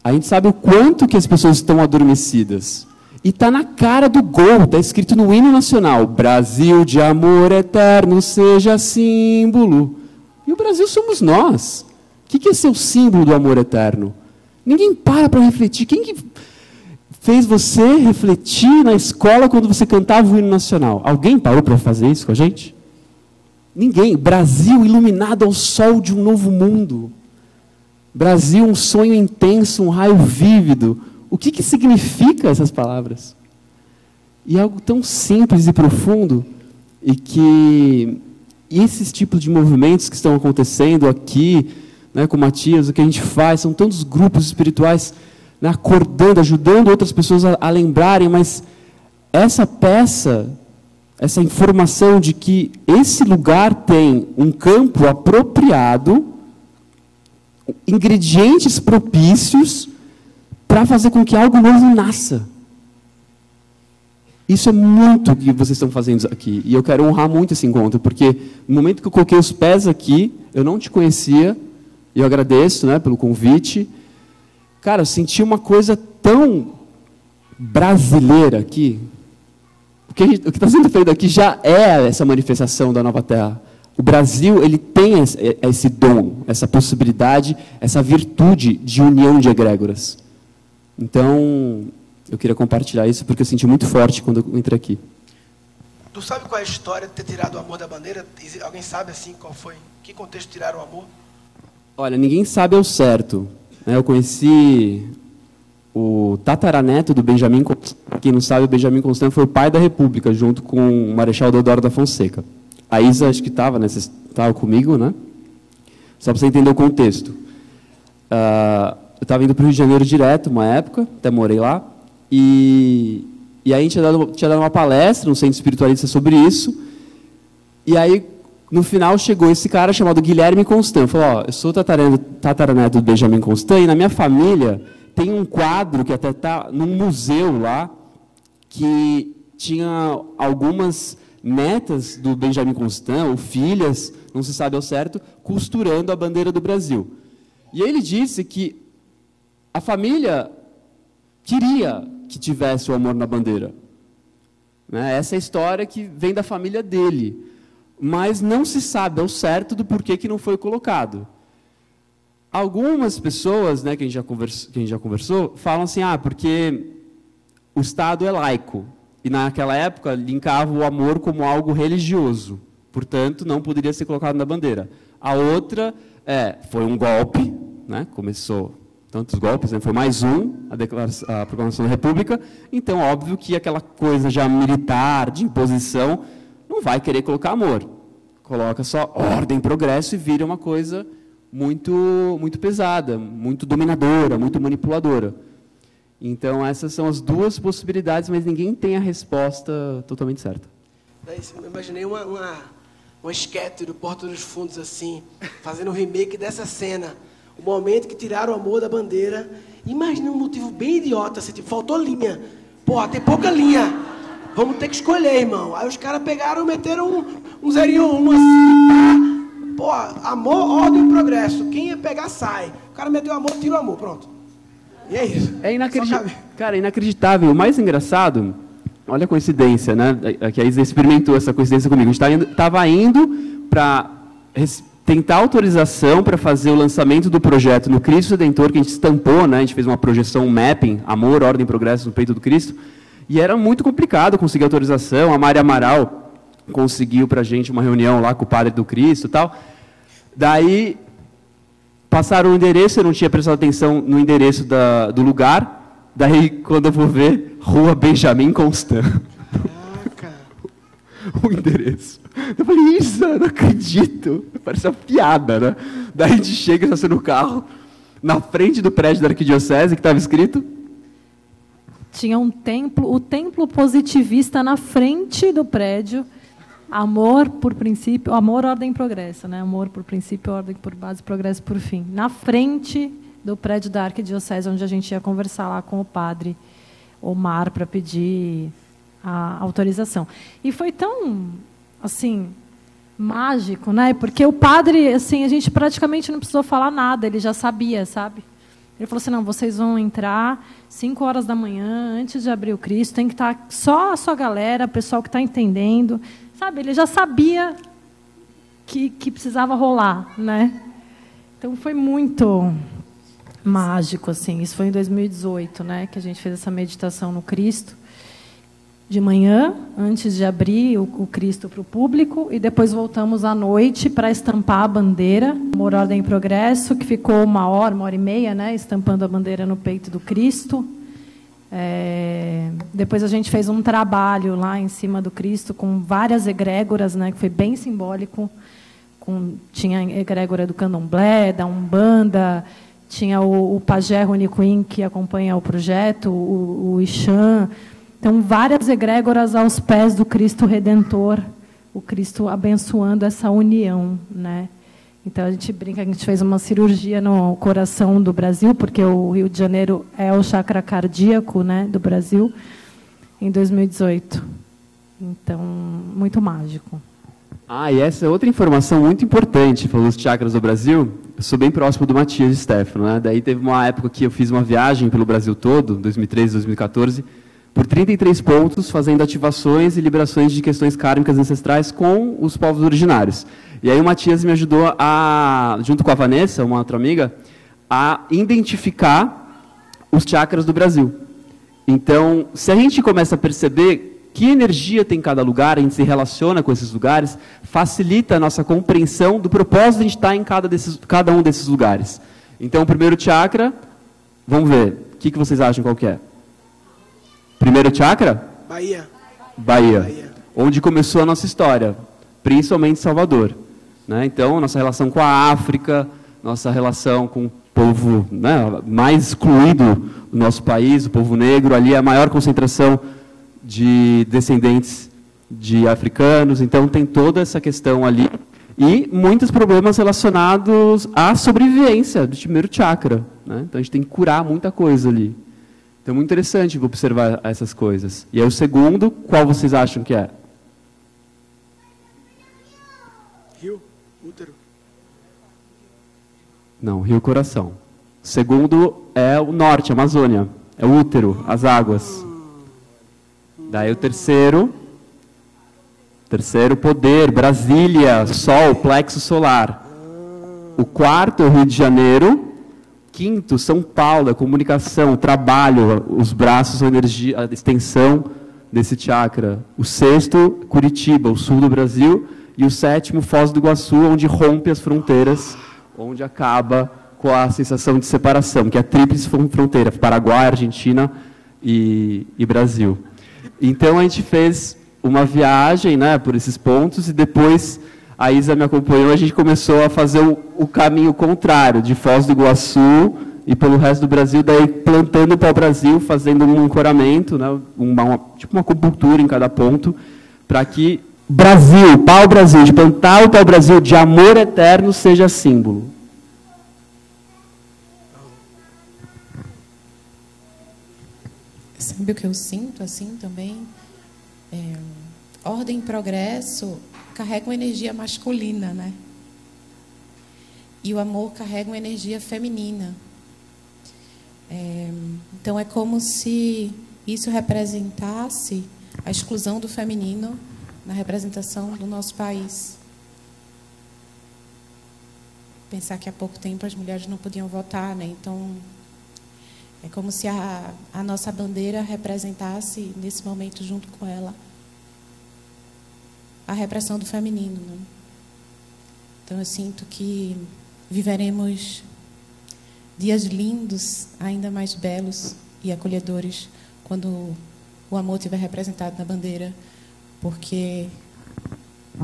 a gente sabe o quanto que as pessoas estão adormecidas. E está na cara do gol, está escrito no hino nacional: Brasil de amor eterno seja símbolo. E o Brasil somos nós. Que, que é ser o símbolo do amor eterno? Ninguém para para refletir. Quem que fez você refletir na escola quando você cantava o hino nacional? Alguém parou para fazer isso com a gente? Ninguém. Brasil iluminado ao sol de um novo mundo. Brasil, um sonho intenso, um raio vívido o que, que significa essas palavras? E algo tão simples e profundo, e que esses tipos de movimentos que estão acontecendo aqui, né, com Matias, o que a gente faz, são tantos grupos espirituais né, acordando, ajudando outras pessoas a, a lembrarem, mas essa peça, essa informação de que esse lugar tem um campo apropriado, ingredientes propícios para fazer com que algo novo nasça. Isso é muito o que vocês estão fazendo aqui. E eu quero honrar muito esse encontro, porque no momento que eu coloquei os pés aqui, eu não te conhecia, e eu agradeço né, pelo convite. Cara, eu senti uma coisa tão brasileira aqui. O que está sendo feito aqui já é essa manifestação da nova terra. O Brasil ele tem esse dom, essa possibilidade, essa virtude de união de egrégoras. Então, eu queria compartilhar isso porque eu senti muito forte quando eu entrei aqui. Tu sabe qual é a história de ter tirado o amor da bandeira? Alguém sabe assim qual foi? Que contexto tiraram o amor? Olha, ninguém sabe ao certo. Né? Eu conheci o tataraneto do Benjamin Quem não sabe, o Benjamin Constant foi o pai da República, junto com o Marechal Deodoro da Fonseca. A Isa, acho que estava, né? comigo, né? Só para você entender o contexto. Uh, eu estava indo para o Rio de Janeiro direto, uma época, até morei lá, e, e aí a gente tinha dado, tinha dado uma palestra no Centro Espiritualista sobre isso, e aí, no final, chegou esse cara chamado Guilherme Constant, falou, ó, eu sou tataraneto do Benjamin Constant, e na minha família tem um quadro que até está num museu lá, que tinha algumas netas do Benjamin Constant, ou filhas, não se sabe ao certo, costurando a bandeira do Brasil. E ele disse que a família queria que tivesse o amor na bandeira. Né? Essa é a história que vem da família dele. Mas não se sabe ao certo do porquê que não foi colocado. Algumas pessoas, né, que, a gente já conversou, que a gente já conversou, falam assim, ah, porque o Estado é laico. E naquela época linkava o amor como algo religioso. Portanto, não poderia ser colocado na bandeira. A outra é, foi um golpe, né, começou tantos golpes, né? foi mais um, a, a proclamação da República, então óbvio que aquela coisa já militar, de imposição, não vai querer colocar amor. Coloca só ordem, progresso e vira uma coisa muito, muito pesada, muito dominadora, muito manipuladora. Então essas são as duas possibilidades, mas ninguém tem a resposta totalmente certa. Eu imaginei uma, uma, uma esquete do Porto dos Fundos assim, fazendo um remake dessa cena o momento que tiraram o amor da bandeira. Imagina um motivo bem idiota, assim, tipo, faltou linha. Pô, tem pouca linha. Vamos ter que escolher, irmão. Aí os caras pegaram e meteram um, um zerinho, um assim, tá? Pô, amor, ordem e progresso. Quem ia pegar, sai. O cara meteu amor, tira o amor, pronto. E é isso. É inacreditável. Cara, é inacreditável. O mais engraçado, olha a coincidência, né? É que a Isa experimentou essa coincidência comigo. A gente estava indo, indo para tentar autorização para fazer o lançamento do projeto no Cristo Redentor, que a gente estampou, né? A gente fez uma projeção, um mapping, amor, ordem e progresso no peito do Cristo. E era muito complicado conseguir autorização. A Maria Amaral conseguiu para a gente uma reunião lá com o Padre do Cristo e tal. Daí, passaram o endereço, eu não tinha prestado atenção no endereço da, do lugar. Daí, quando eu vou ver, Rua Benjamin Constant. <laughs> o endereço. Eu falei, Isa, não acredito. Parece uma piada, né? Daí a gente chega, está no carro, na frente do prédio da arquidiocese, que estava escrito tinha um templo, o templo positivista na frente do prédio. Amor por princípio, amor, ordem e progresso, né? Amor por princípio, ordem por base, progresso por fim. Na frente do prédio da Arquidiocese, onde a gente ia conversar lá com o padre Omar para pedir a autorização. E foi tão, assim, mágico, né? Porque o padre, assim, a gente praticamente não precisou falar nada, ele já sabia, sabe? Ele falou assim: não, vocês vão entrar 5 horas da manhã, antes de abrir o Cristo, tem que estar só a sua galera, o pessoal que está entendendo. Sabe, ele já sabia que, que precisava rolar, né? Então foi muito mágico, assim. Isso foi em 2018, né, que a gente fez essa meditação no Cristo de manhã, antes de abrir o, o Cristo para o público, e depois voltamos à noite para estampar a bandeira, uma ordem em progresso, que ficou uma hora, uma hora e meia, né, estampando a bandeira no peito do Cristo. É, depois a gente fez um trabalho lá em cima do Cristo com várias egrégoras, né, que foi bem simbólico. Com, tinha a egrégora do candomblé, da Umbanda, tinha o, o pajé Rony Queen, que acompanha o projeto, o, o Ixan, então, várias egrégoras aos pés do Cristo Redentor, o Cristo abençoando essa união, né? Então a gente brinca que a gente fez uma cirurgia no coração do Brasil, porque o Rio de Janeiro é o chakra cardíaco, né, do Brasil, em 2018. Então, muito mágico. Ah, e essa é outra informação muito importante, falou dos chakras do Brasil. Eu sou bem próximo do Matias Stefano, né? Daí teve uma época que eu fiz uma viagem pelo Brasil todo, 2013, 2014, por 33 pontos, fazendo ativações e liberações de questões kármicas ancestrais com os povos originários. E aí o Matias me ajudou a, junto com a Vanessa, uma outra amiga, a identificar os chakras do Brasil. Então, se a gente começa a perceber que energia tem cada lugar, a gente se relaciona com esses lugares, facilita a nossa compreensão do propósito de a gente estar em cada, desses, cada um desses lugares. Então, o primeiro chakra, vamos ver, o que, que vocês acham qual que é? Primeiro chakra? Bahia. Bahia. Bahia. Onde começou a nossa história, principalmente Salvador. Né? Então, nossa relação com a África, nossa relação com o povo né, mais excluído do nosso país, o povo negro, ali é a maior concentração de descendentes de africanos, então tem toda essa questão ali. E muitos problemas relacionados à sobrevivência do primeiro chakra. Né? Então a gente tem que curar muita coisa ali. Então é muito interessante observar essas coisas. E aí o segundo, qual vocês acham que é? Rio, útero. Não, Rio Coração. O segundo é o norte, Amazônia. É o útero, as águas. Daí o terceiro, terceiro poder, Brasília, Sol, plexo solar. O quarto, Rio de Janeiro, Quinto, São Paulo, a comunicação, o trabalho, os braços, a energia, a extensão desse chakra. O sexto, Curitiba, o sul do Brasil. E o sétimo, Foz do Iguaçu, onde rompe as fronteiras, onde acaba com a sensação de separação, que é a tríplice fronteira, Paraguai, Argentina e, e Brasil. Então a gente fez uma viagem né, por esses pontos e depois a Isa me acompanhou, a gente começou a fazer o, o caminho contrário, de Foz do Iguaçu e pelo resto do Brasil, daí plantando para o Brasil, fazendo um ancoramento, né, uma, uma, tipo uma acupuntura em cada ponto, para que Brasil, pau-brasil, de plantar o pau-brasil de amor eterno seja símbolo. sabe o que eu sinto assim também? É, ordem e progresso carrega uma energia masculina, né? E o amor carrega uma energia feminina. É, então é como se isso representasse a exclusão do feminino na representação do nosso país. Pensar que há pouco tempo as mulheres não podiam votar, né? Então é como se a, a nossa bandeira representasse nesse momento junto com ela a repressão do feminino. Né? Então eu sinto que viveremos dias lindos, ainda mais belos e acolhedores quando o amor estiver representado na bandeira, porque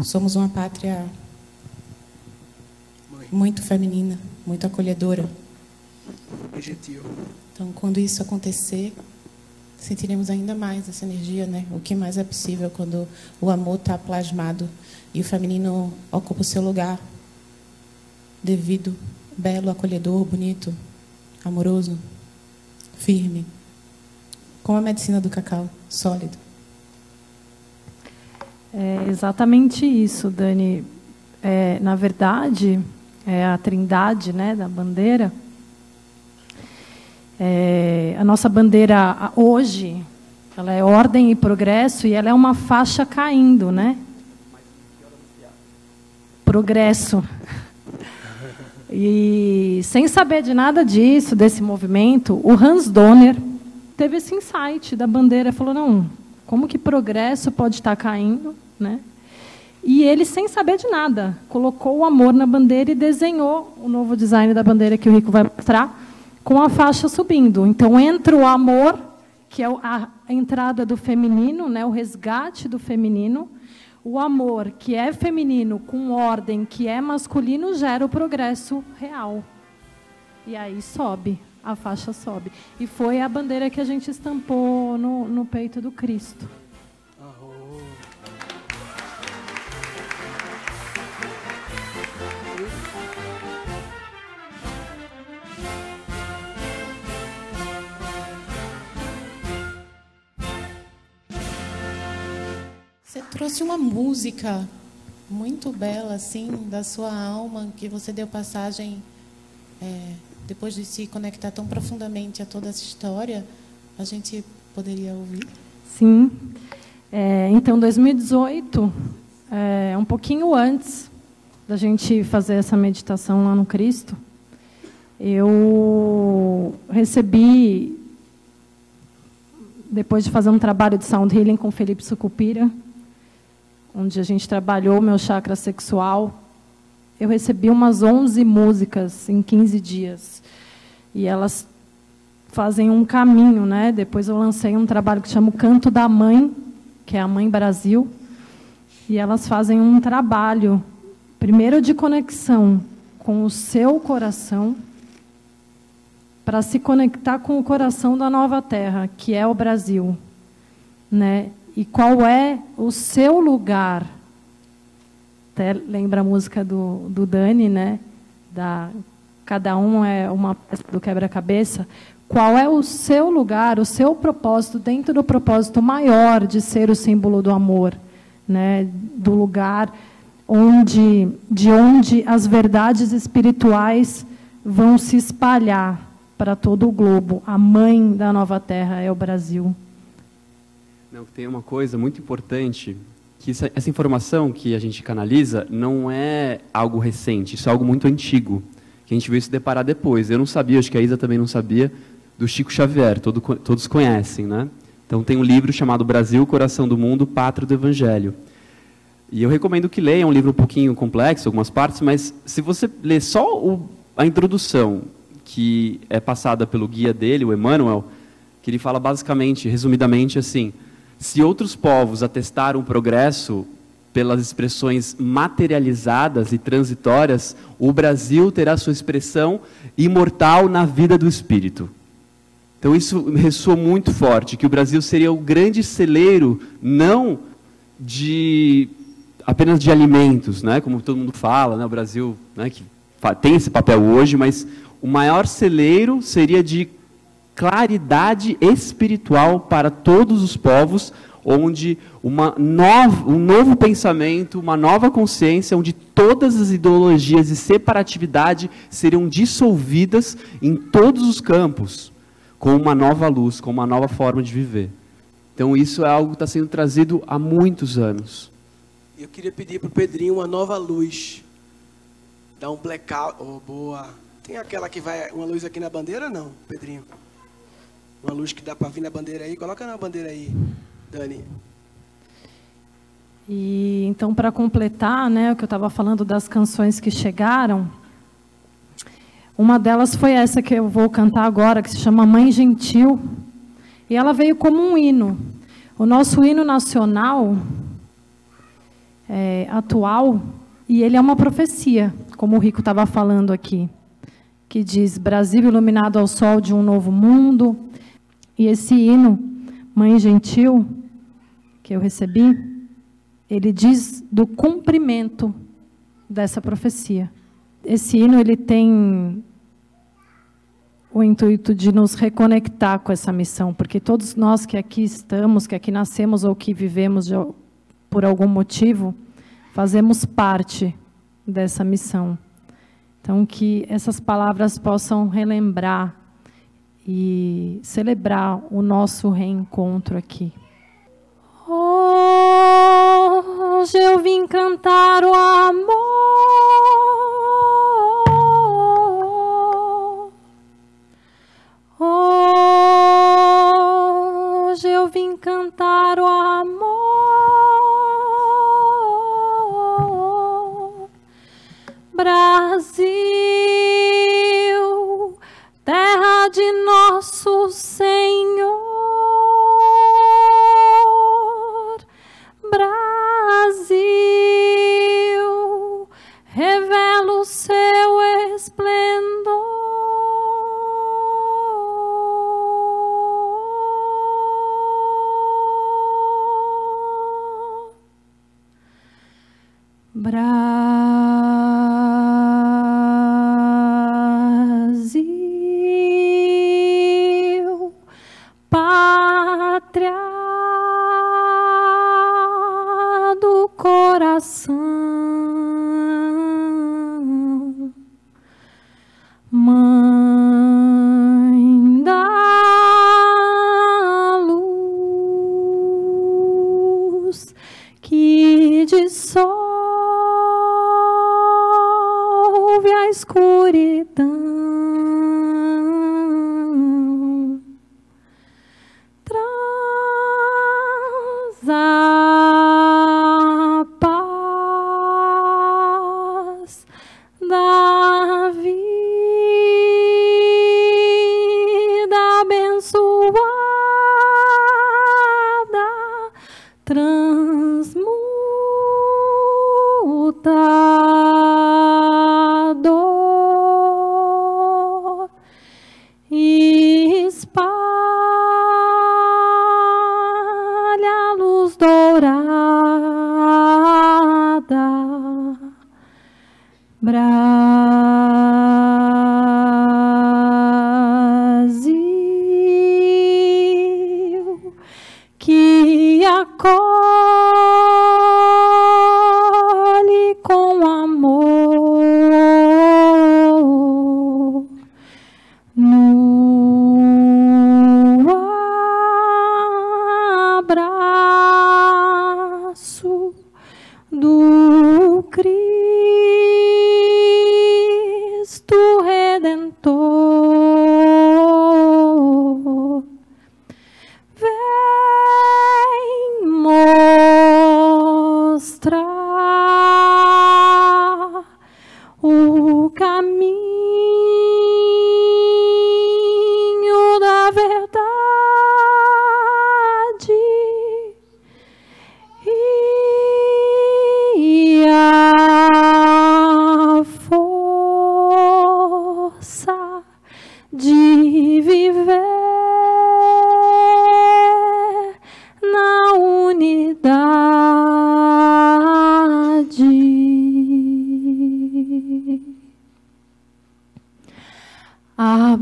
somos uma pátria muito feminina, muito acolhedora. Então, quando isso acontecer, sentiremos ainda mais essa energia, né? O que mais é possível quando o amor está plasmado e o feminino ocupa o seu lugar devido, belo, acolhedor, bonito, amoroso, firme, como a medicina do cacau, sólido. É exatamente isso, Dani. É, na verdade, é a trindade né, da bandeira é, a nossa bandeira hoje, ela é ordem e progresso e ela é uma faixa caindo, né? Progresso. E sem saber de nada disso, desse movimento, o Hans Donner teve esse insight da bandeira, falou não, como que progresso pode estar caindo, né? E ele, sem saber de nada, colocou o amor na bandeira e desenhou o novo design da bandeira que o Rico vai mostrar com a faixa subindo. Então entra o amor, que é a entrada do feminino, né, o resgate do feminino. O amor, que é feminino, com ordem, que é masculino, gera o progresso real. E aí sobe, a faixa sobe. E foi a bandeira que a gente estampou no, no peito do Cristo. Você trouxe uma música muito bela, assim, da sua alma, que você deu passagem, é, depois de se conectar tão profundamente a toda essa história, a gente poderia ouvir? Sim. É, então, 2018, é, um pouquinho antes da gente fazer essa meditação lá no Cristo, eu recebi, depois de fazer um trabalho de sound healing com Felipe Sucupira, onde a gente trabalhou o meu chakra sexual, eu recebi umas 11 músicas em 15 dias. E elas fazem um caminho, né? Depois eu lancei um trabalho que chama Canto da Mãe, que é a Mãe Brasil, e elas fazem um trabalho primeiro de conexão com o seu coração para se conectar com o coração da nova terra, que é o Brasil, né? E qual é o seu lugar. Até lembra a música do, do Dani, né? Da, cada um é uma peça do quebra-cabeça. Qual é o seu lugar, o seu propósito dentro do propósito maior de ser o símbolo do amor, né? Do lugar onde, de onde as verdades espirituais vão se espalhar para todo o globo. A mãe da nova terra é o Brasil. Não, tem uma coisa muito importante, que essa, informação que a gente canaliza não é algo recente, isso é algo muito antigo, que a gente veio se deparar depois. Eu não sabia, acho que a Isa também não sabia, do Chico Xavier, todo, todos conhecem, né? Então tem um livro chamado Brasil, Coração do Mundo, Pátrio do Evangelho. E eu recomendo que leia, é um livro um pouquinho complexo, algumas partes, mas se você ler só o, a introdução, que é passada pelo guia dele, o Emmanuel, que ele fala basicamente, resumidamente assim, se outros povos atestaram o progresso pelas expressões materializadas e transitórias, o Brasil terá sua expressão imortal na vida do espírito. Então isso ressoa muito forte, que o Brasil seria o grande celeiro não de apenas de alimentos, né, como todo mundo fala, né, o Brasil né, que tem esse papel hoje, mas o maior celeiro seria de claridade espiritual para todos os povos, onde uma nova, um novo pensamento, uma nova consciência, onde todas as ideologias de separatividade seriam dissolvidas em todos os campos, com uma nova luz, com uma nova forma de viver. Então isso é algo que está sendo trazido há muitos anos. Eu queria pedir para o Pedrinho uma nova luz. Dá um blackout. Oh, boa. Tem aquela que vai. Uma luz aqui na bandeira não, Pedrinho? Uma luz que dá para vir na bandeira aí. Coloca na bandeira aí, Dani. E então, para completar, né, o que eu estava falando das canções que chegaram, uma delas foi essa que eu vou cantar agora, que se chama Mãe Gentil. E ela veio como um hino. O nosso hino nacional é, atual, e ele é uma profecia, como o Rico estava falando aqui, que diz: Brasil iluminado ao sol de um novo mundo. E esse hino, Mãe Gentil, que eu recebi, ele diz do cumprimento dessa profecia. Esse hino ele tem o intuito de nos reconectar com essa missão, porque todos nós que aqui estamos, que aqui nascemos ou que vivemos de, por algum motivo, fazemos parte dessa missão. Então, que essas palavras possam relembrar e celebrar o nosso reencontro aqui. Hoje eu vim cantar o amor. Hoje eu vim cantar o amor. Brasil, Brasil,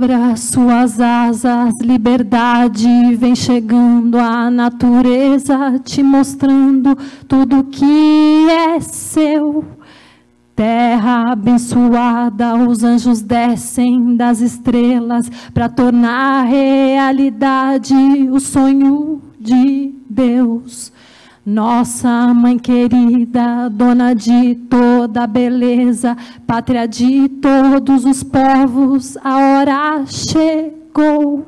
Abra suas asas, liberdade vem chegando a natureza, te mostrando tudo que é seu. Terra abençoada, os anjos descem das estrelas para tornar realidade o sonho de Deus. Nossa mãe querida, dona de toda beleza, pátria de todos os povos, a hora chegou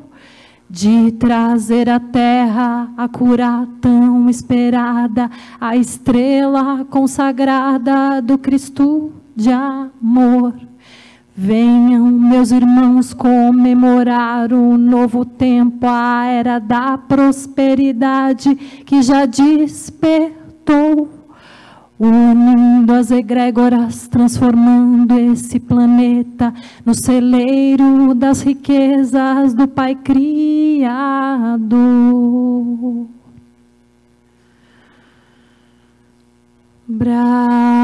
de trazer à terra a cura tão esperada, a estrela consagrada do Cristo de amor. Venham, meus irmãos, comemorar o novo tempo, a era da prosperidade que já despertou, unindo as egrégoras, transformando esse planeta no celeiro das riquezas do Pai Criador. Brasil,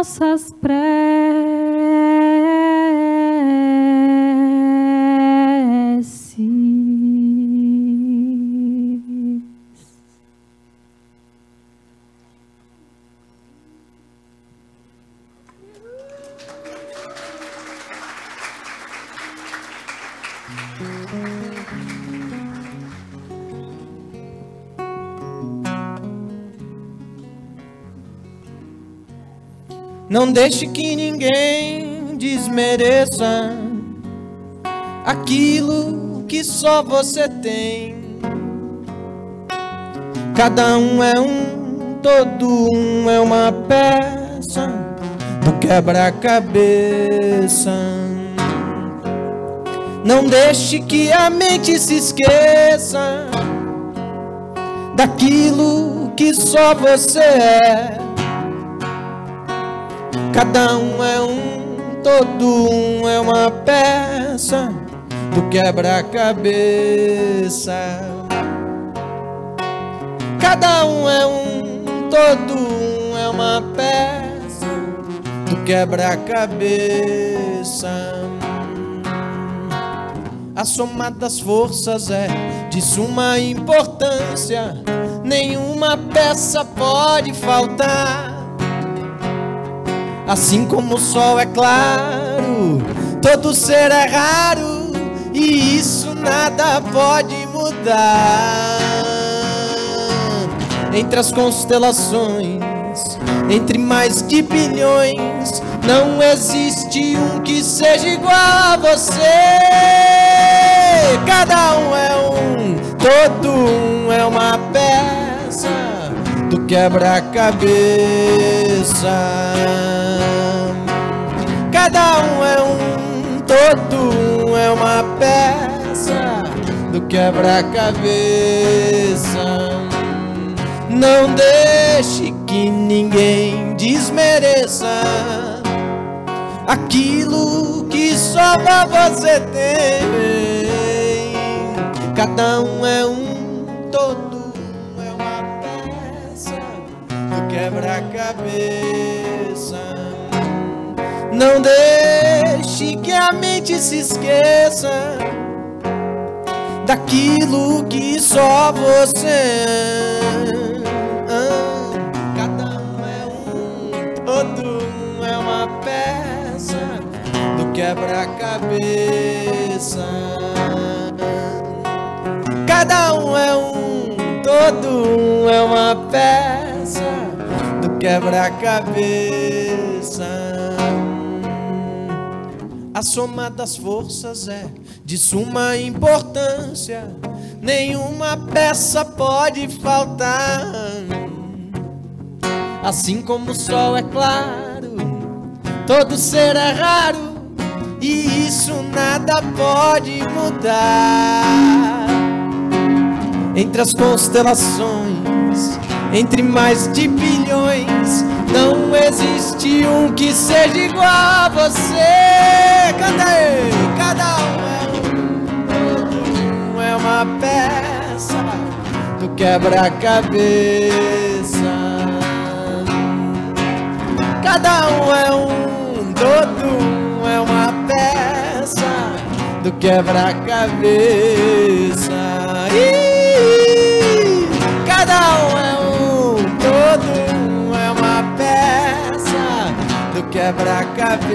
nossas preces. Não deixe que ninguém desmereça aquilo que só você tem. Cada um é um, todo um é uma peça do quebra-cabeça. Não deixe que a mente se esqueça daquilo que só você é. Cada um é um, todo um é uma peça do quebra-cabeça. Cada um é um, todo um é uma peça do quebra-cabeça. A soma das forças é de suma importância, nenhuma peça pode faltar. Assim como o sol é claro, todo ser é raro, e isso nada pode mudar. Entre as constelações, entre mais de bilhões, não existe um que seja igual a você. Cada um é um, todo um é uma peça do quebra-cabeça. Cada um é um, todo um é uma peça do quebra-cabeça. Não deixe que ninguém desmereça aquilo que só você tem. Cada um é um, quebra-cabeça. Não deixe que a mente se esqueça daquilo que só você Cada um é um, todo um é uma peça do quebra-cabeça. Cada um é um, todo um é uma peça quebra-cabeça. A soma das forças é de suma importância, nenhuma peça pode faltar. Assim como o sol é claro, todo ser é raro, e isso nada pode mudar. Entre as constelações, entre mais de bilhões, não existe um que seja igual a você. Cada um é um, todo um é uma peça do quebra-cabeça. Cada um é um, todo um é uma peça do quebra-cabeça. Cada um é todo é uma peça do quebra-cabeça.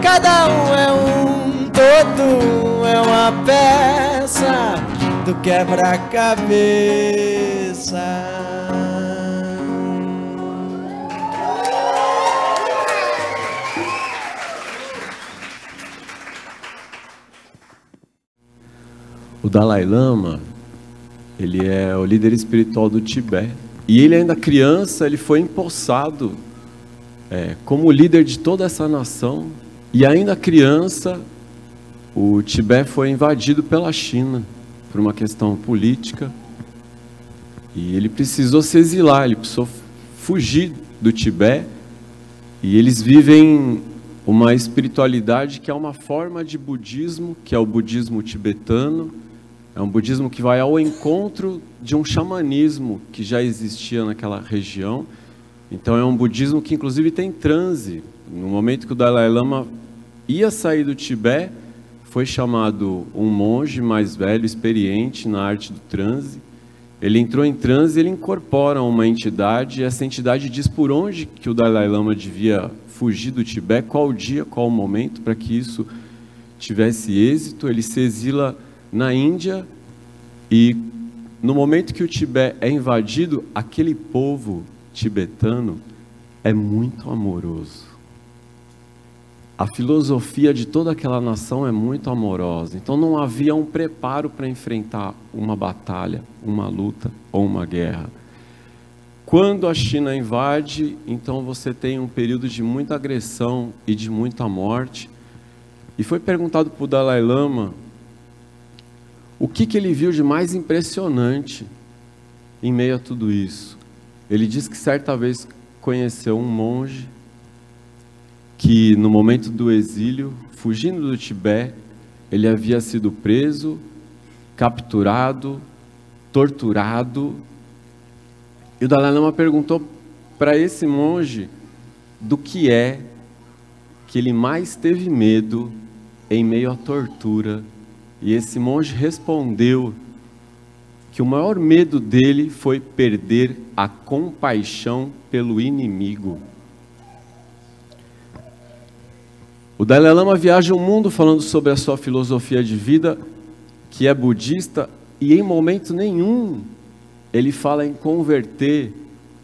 Cada um é um, todo é uma peça do quebra-cabeça. O Dalai Lama, ele é o líder espiritual do Tibete. E ele ainda criança, ele foi empossado é, como líder de toda essa nação. E ainda criança, o Tibete foi invadido pela China por uma questão política. E ele precisou se exilar, ele precisou fugir do Tibete. E eles vivem uma espiritualidade que é uma forma de budismo, que é o budismo tibetano. É um budismo que vai ao encontro de um xamanismo que já existia naquela região. Então é um budismo que inclusive tem transe. No momento que o Dalai Lama ia sair do Tibete, foi chamado um monge mais velho, experiente na arte do transe. Ele entrou em transe ele incorpora uma entidade, e essa entidade diz por onde que o Dalai Lama devia fugir do Tibete, qual dia, qual momento para que isso tivesse êxito. Ele se exila na Índia e no momento que o Tibete é invadido, aquele povo tibetano é muito amoroso. A filosofia de toda aquela nação é muito amorosa. Então não havia um preparo para enfrentar uma batalha, uma luta ou uma guerra. Quando a China invade, então você tem um período de muita agressão e de muita morte. E foi perguntado para o Dalai Lama o que, que ele viu de mais impressionante em meio a tudo isso. Ele disse que certa vez conheceu um monge que, no momento do exílio, fugindo do Tibete, ele havia sido preso, capturado, torturado. E o Dalai Lama perguntou para esse monge do que é que ele mais teve medo em meio à tortura. E esse monge respondeu que o maior medo dele foi perder a compaixão pelo inimigo. O Dalai Lama viaja o mundo falando sobre a sua filosofia de vida, que é budista, e em momento nenhum ele fala em converter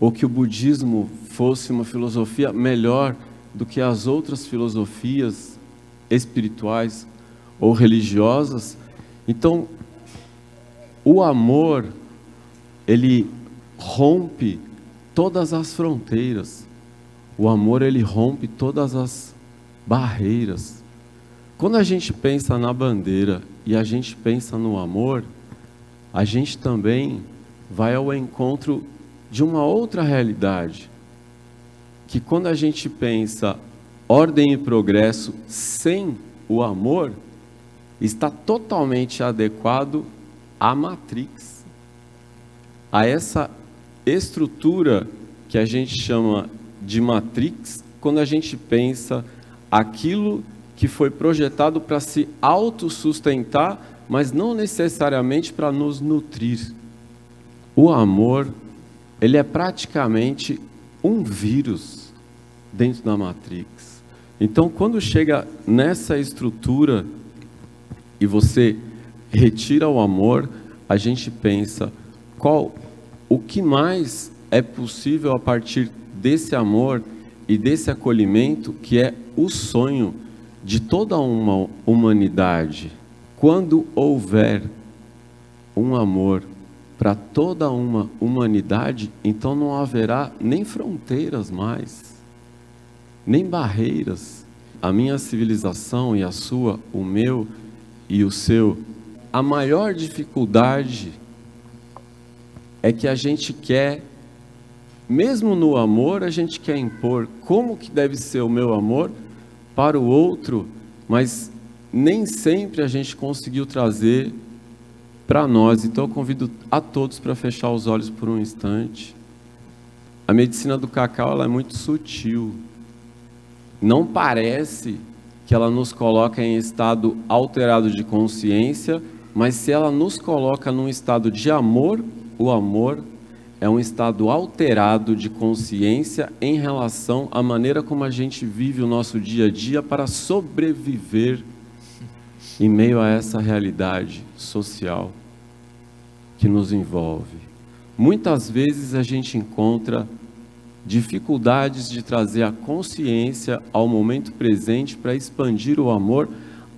ou que o budismo fosse uma filosofia melhor do que as outras filosofias espirituais ou religiosas. Então, o amor, ele rompe todas as fronteiras. O amor, ele rompe todas as barreiras. Quando a gente pensa na bandeira e a gente pensa no amor, a gente também vai ao encontro de uma outra realidade. Que quando a gente pensa ordem e progresso sem o amor, está totalmente adequado à Matrix, a essa estrutura que a gente chama de Matrix, quando a gente pensa aquilo que foi projetado para se autossustentar, mas não necessariamente para nos nutrir. O amor, ele é praticamente um vírus dentro da Matrix. Então, quando chega nessa estrutura e você retira o amor, a gente pensa qual o que mais é possível a partir desse amor e desse acolhimento que é o sonho de toda uma humanidade. Quando houver um amor para toda uma humanidade, então não haverá nem fronteiras mais. nem barreiras. A minha civilização e a sua, o meu e o seu. A maior dificuldade é que a gente quer, mesmo no amor, a gente quer impor como que deve ser o meu amor para o outro, mas nem sempre a gente conseguiu trazer para nós. Então eu convido a todos para fechar os olhos por um instante. A medicina do cacau ela é muito sutil. Não parece que ela nos coloca em estado alterado de consciência, mas se ela nos coloca num estado de amor, o amor é um estado alterado de consciência em relação à maneira como a gente vive o nosso dia a dia para sobreviver em meio a essa realidade social que nos envolve. Muitas vezes a gente encontra dificuldades de trazer a consciência ao momento presente para expandir o amor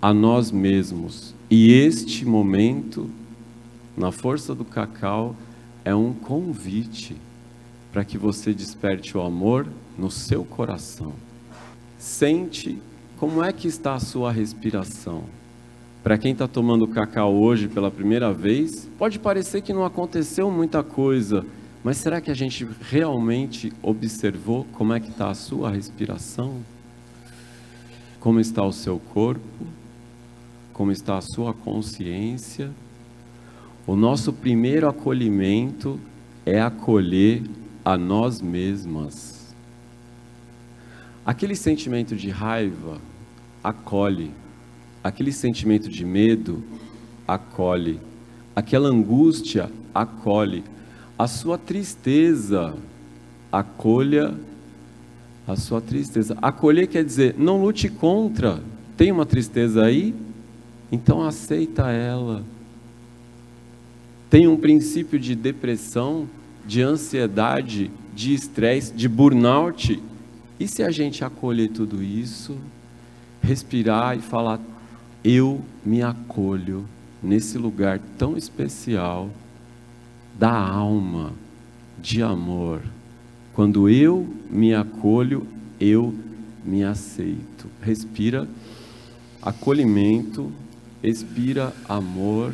a nós mesmos. E este momento, na força do cacau, é um convite para que você desperte o amor no seu coração. Sente como é que está a sua respiração. Para quem está tomando cacau hoje pela primeira vez, pode parecer que não aconteceu muita coisa, mas será que a gente realmente observou como é que está a sua respiração? Como está o seu corpo? Como está a sua consciência? O nosso primeiro acolhimento é acolher a nós mesmas. Aquele sentimento de raiva acolhe aquele sentimento de medo acolhe, aquela angústia acolhe, a sua tristeza acolha a sua tristeza. Acolher quer dizer não lute contra. Tem uma tristeza aí? Então aceita ela. Tem um princípio de depressão, de ansiedade, de estresse, de burnout. E se a gente acolher tudo isso, respirar e falar eu me acolho nesse lugar tão especial da alma, de amor. Quando eu me acolho, eu me aceito. Respira acolhimento, expira amor.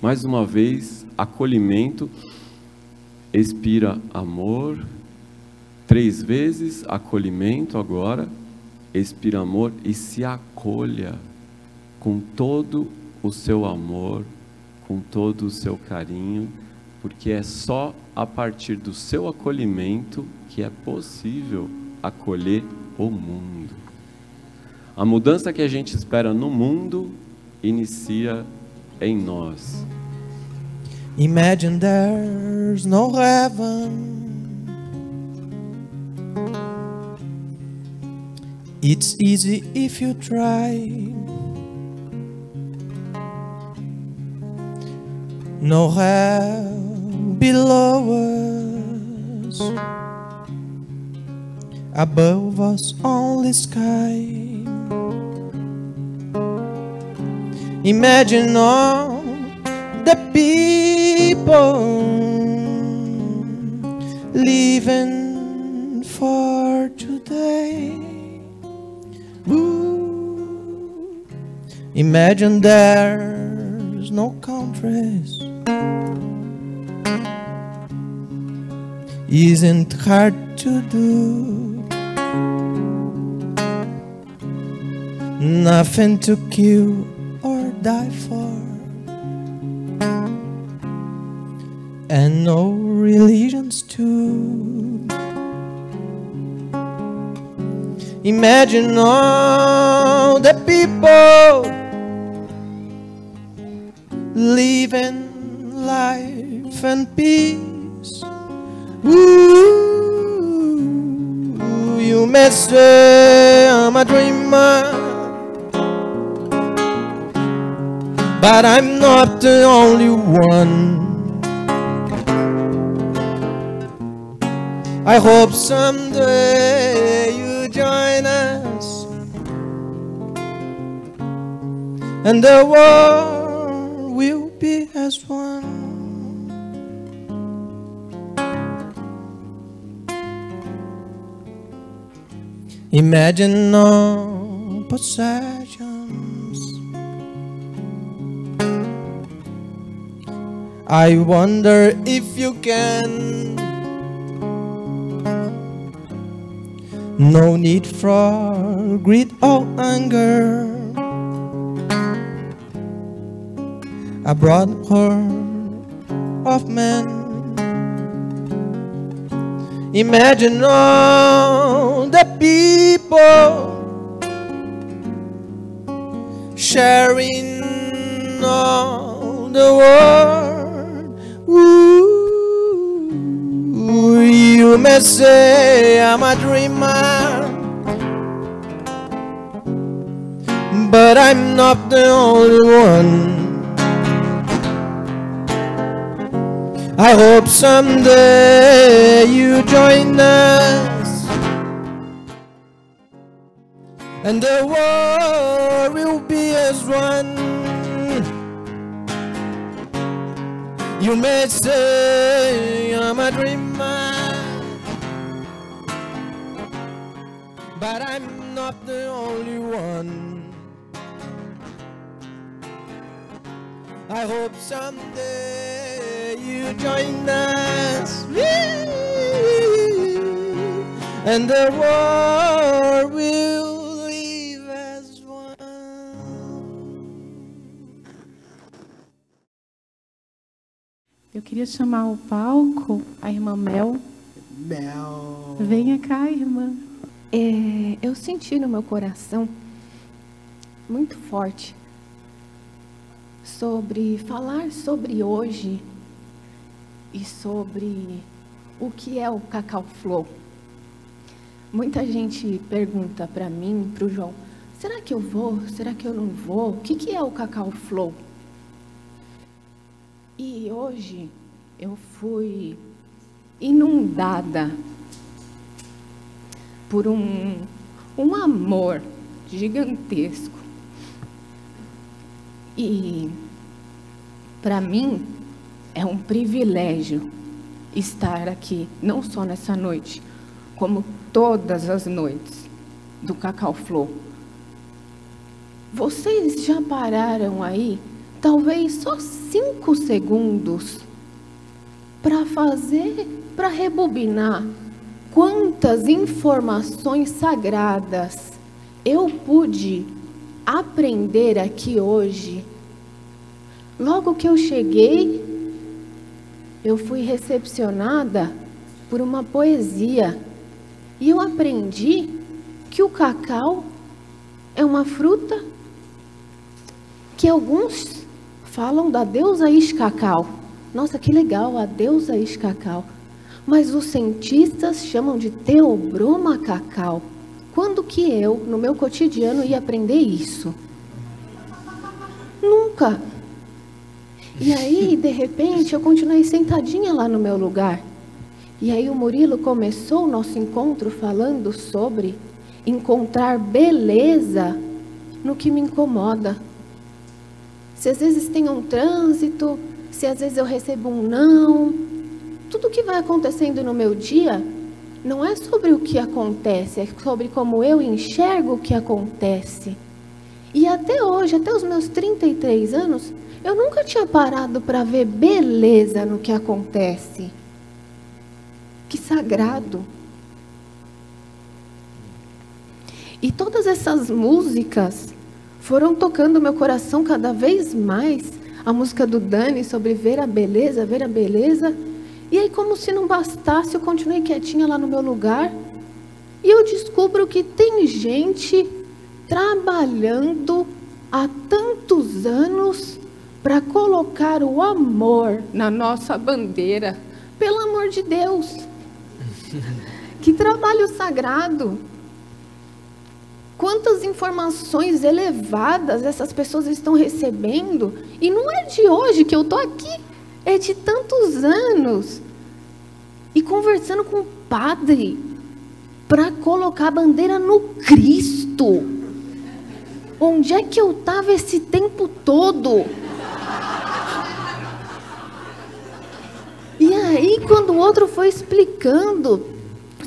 Mais uma vez, acolhimento, expira amor. Três vezes, acolhimento agora expira amor e se acolha com todo o seu amor, com todo o seu carinho, porque é só a partir do seu acolhimento que é possível acolher o mundo. A mudança que a gente espera no mundo inicia em nós. Imagine there's no heaven. It's easy if you try. No hell below us, above us only sky. Imagine all the people living for today. Ooh. Imagine there's no countries. Isn't hard to do. Nothing to kill or die for. And no religions too. Imagine all the people living life and peace. Ooh, you may say I'm a dreamer, but I'm not the only one. I hope someday you join us and the world will be as one. Imagine no possessions. I wonder if you can. No need for greed or anger. A broad her of men. Imagine all the people sharing all the world. Ooh, you may say I'm a dreamer, but I'm not the only one. I hope someday you join us and the war will be as one. You may say I'm a dreamer, but I'm not the only one. I hope someday you join us. And the war will leave as one. Eu queria chamar ao palco a irmã Mel. Mel. Venha cá, irmã. É, eu senti no meu coração muito forte sobre falar sobre hoje e sobre o que é o Cacau Flow. Muita gente pergunta para mim, para o João, será que eu vou? Será que eu não vou? O que, que é o Cacau Flow? E hoje eu fui inundada por um, um amor gigantesco. E para mim é um privilégio estar aqui, não só nessa noite, como todas as noites do Cacau Flow. Vocês já pararam aí, talvez só cinco segundos, para fazer, para rebobinar quantas informações sagradas eu pude aprender aqui hoje. Logo que eu cheguei, eu fui recepcionada por uma poesia e eu aprendi que o cacau é uma fruta que alguns falam da deusa Iscacau. Nossa, que legal, a deusa Iscacau. Mas os cientistas chamam de Teobroma cacau. Quando que eu, no meu cotidiano, ia aprender isso? Nunca. E aí, de repente, eu continuei sentadinha lá no meu lugar. E aí o Murilo começou o nosso encontro falando sobre encontrar beleza no que me incomoda. Se às vezes tem um trânsito, se às vezes eu recebo um não, tudo que vai acontecendo no meu dia não é sobre o que acontece, é sobre como eu enxergo o que acontece. E até hoje, até os meus 33 anos, eu nunca tinha parado para ver beleza no que acontece. Que sagrado. E todas essas músicas foram tocando meu coração cada vez mais. A música do Dani sobre ver a beleza, ver a beleza. E aí, como se não bastasse, eu continuei quietinha lá no meu lugar. E eu descubro que tem gente trabalhando há tantos anos para colocar o amor na nossa bandeira. Pelo amor de Deus. <laughs> Que trabalho sagrado. Quantas informações elevadas essas pessoas estão recebendo. E não é de hoje que eu estou aqui, é de tantos anos. E conversando com o padre para colocar a bandeira no Cristo. Onde é que eu estava esse tempo todo? E aí, quando o outro foi explicando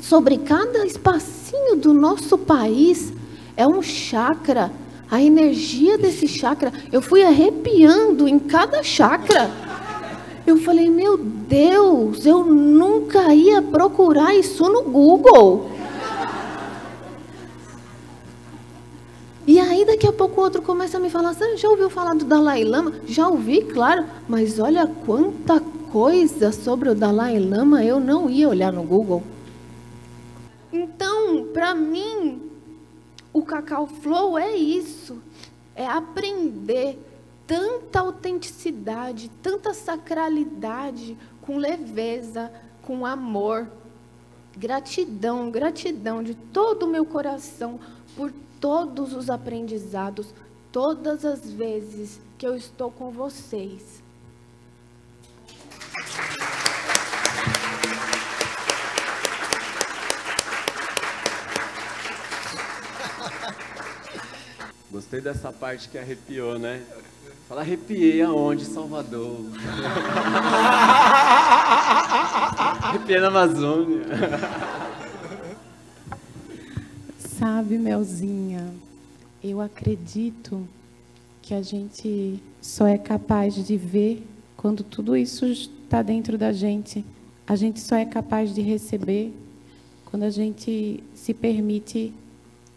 sobre cada espacinho do nosso país é um chakra. A energia desse chakra, eu fui arrepiando em cada chakra. Eu falei, meu Deus, eu nunca ia procurar isso no Google. E aí daqui a pouco o outro começa a me falar, você já ouviu falar do Dalai Lama? Já ouvi, claro, mas olha quanta coisa sobre o Dalai Lama eu não ia olhar no Google. Então, para mim, o Cacau Flow é isso, é aprender tanta autenticidade, tanta sacralidade com leveza, com amor. Gratidão, gratidão de todo o meu coração por todos os aprendizados, todas as vezes que eu estou com vocês. Gostei dessa parte que arrepiou, né? Fala, arrepiei aonde? Salvador. <laughs> arrepiei na Amazônia. Sabe, Melzinha, eu acredito que a gente só é capaz de ver quando tudo isso está dentro da gente. A gente só é capaz de receber quando a gente se permite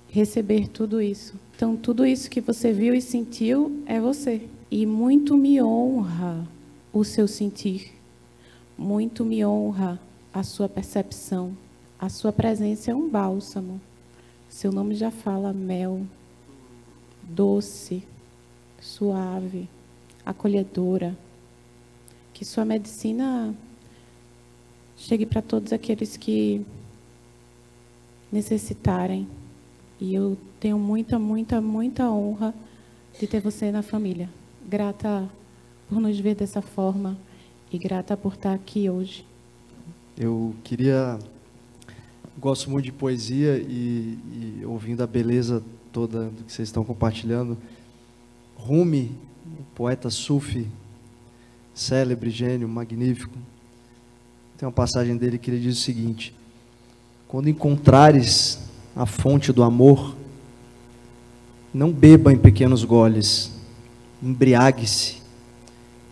receber tudo isso. Então, tudo isso que você viu e sentiu é você. E muito me honra o seu sentir, muito me honra a sua percepção. A sua presença é um bálsamo. Seu nome já fala mel, doce, suave, acolhedora. Que sua medicina chegue para todos aqueles que necessitarem. E eu tenho muita, muita, muita honra de ter você na família. Grata por nos ver dessa forma e grata por estar aqui hoje. Eu queria. Gosto muito de poesia e, e ouvindo a beleza toda do que vocês estão compartilhando. Rumi, poeta sufi, célebre, gênio, magnífico, tem uma passagem dele que ele diz o seguinte: Quando encontrares a fonte do amor, não beba em pequenos goles, embriague-se,